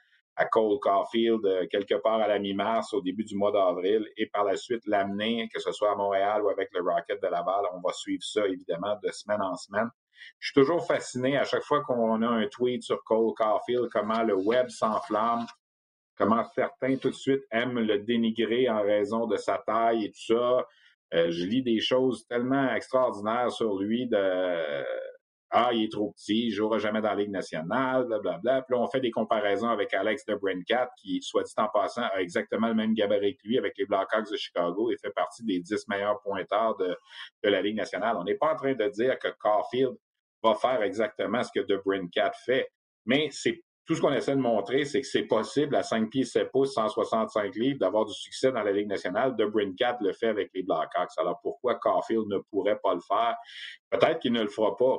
à Cole Caulfield euh, quelque part à la mi-mars, au début du mois d'avril, et par la suite l'amener, que ce soit à Montréal ou avec le Rocket de Laval. On va suivre ça, évidemment, de semaine en semaine. Je suis toujours fasciné à chaque fois qu'on a un tweet sur Cole Caulfield, comment le web s'enflamme, comment certains tout de suite aiment le dénigrer en raison de sa taille et tout ça. Euh, je lis des choses tellement extraordinaires sur lui de ah, il est trop petit, il jouera jamais dans la Ligue nationale, blablabla. Bla, bla. Puis là, on fait des comparaisons avec Alex de Brincat, qui, soit dit en passant, a exactement le même gabarit que lui avec les Blackhawks de Chicago et fait partie des dix meilleurs pointeurs de, de la Ligue nationale. On n'est pas en train de dire que Caulfield va faire exactement ce que de Brincat fait, mais c'est tout ce qu'on essaie de montrer, c'est que c'est possible à 5 pieds 7 pouces, 165 livres, d'avoir du succès dans la Ligue nationale. De Brincat le fait avec les Blackhawks. Alors pourquoi Caulfield ne pourrait pas le faire? Peut-être qu'il ne le fera pas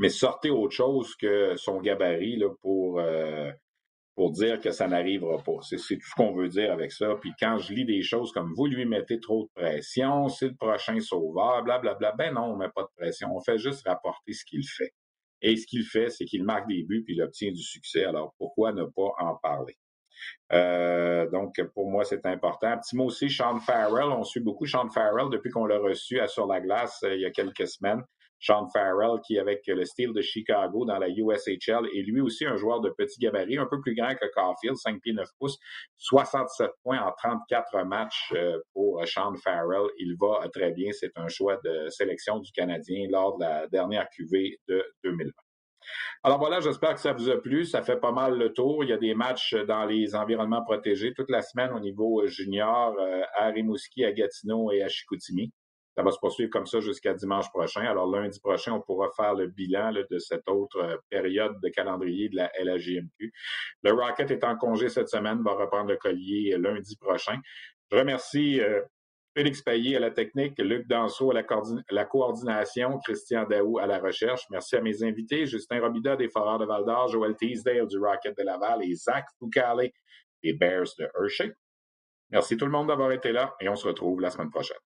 mais sortez autre chose que son gabarit là, pour, euh, pour dire que ça n'arrivera pas. C'est tout ce qu'on veut dire avec ça. Puis quand je lis des choses comme vous lui mettez trop de pression, c'est le prochain sauveur, blablabla, bla, bla, ben non, on met pas de pression. On fait juste rapporter ce qu'il fait. Et ce qu'il fait, c'est qu'il marque des buts puis il obtient du succès. Alors pourquoi ne pas en parler? Euh, donc, pour moi, c'est important. petit mot aussi, Sean Farrell. On suit beaucoup Sean Farrell depuis qu'on l'a reçu à Sur la glace euh, il y a quelques semaines. Sean Farrell, qui avec le Steel de Chicago dans la USHL, est lui aussi un joueur de petit gabarit, un peu plus grand que Caulfield, 5 pieds 9 pouces, 67 points en 34 matchs euh, pour Sean Farrell. Il va très bien. C'est un choix de sélection du Canadien lors de la dernière QV de 2020. Alors voilà, j'espère que ça vous a plu. Ça fait pas mal le tour. Il y a des matchs dans les environnements protégés toute la semaine au niveau junior euh, à Rimouski, à Gatineau et à Chicoutimi. Ça va se poursuivre comme ça jusqu'à dimanche prochain. Alors, lundi prochain, on pourra faire le bilan de cette autre euh, période de calendrier de la LAGMQ. Le Rocket est en congé cette semaine, va reprendre le collier lundi prochain. Je remercie euh, Félix Payet à la technique, Luc Danseau à la, coordination, Christian Daou à la recherche. Merci à mes invités, Justin Robida des Foreurs de Val-d'Or, Joël Teasdale du Rocket de Laval et Zach Foucalé des Bears de Hershey. Merci tout le monde d'avoir été là et on se retrouve la semaine prochaine.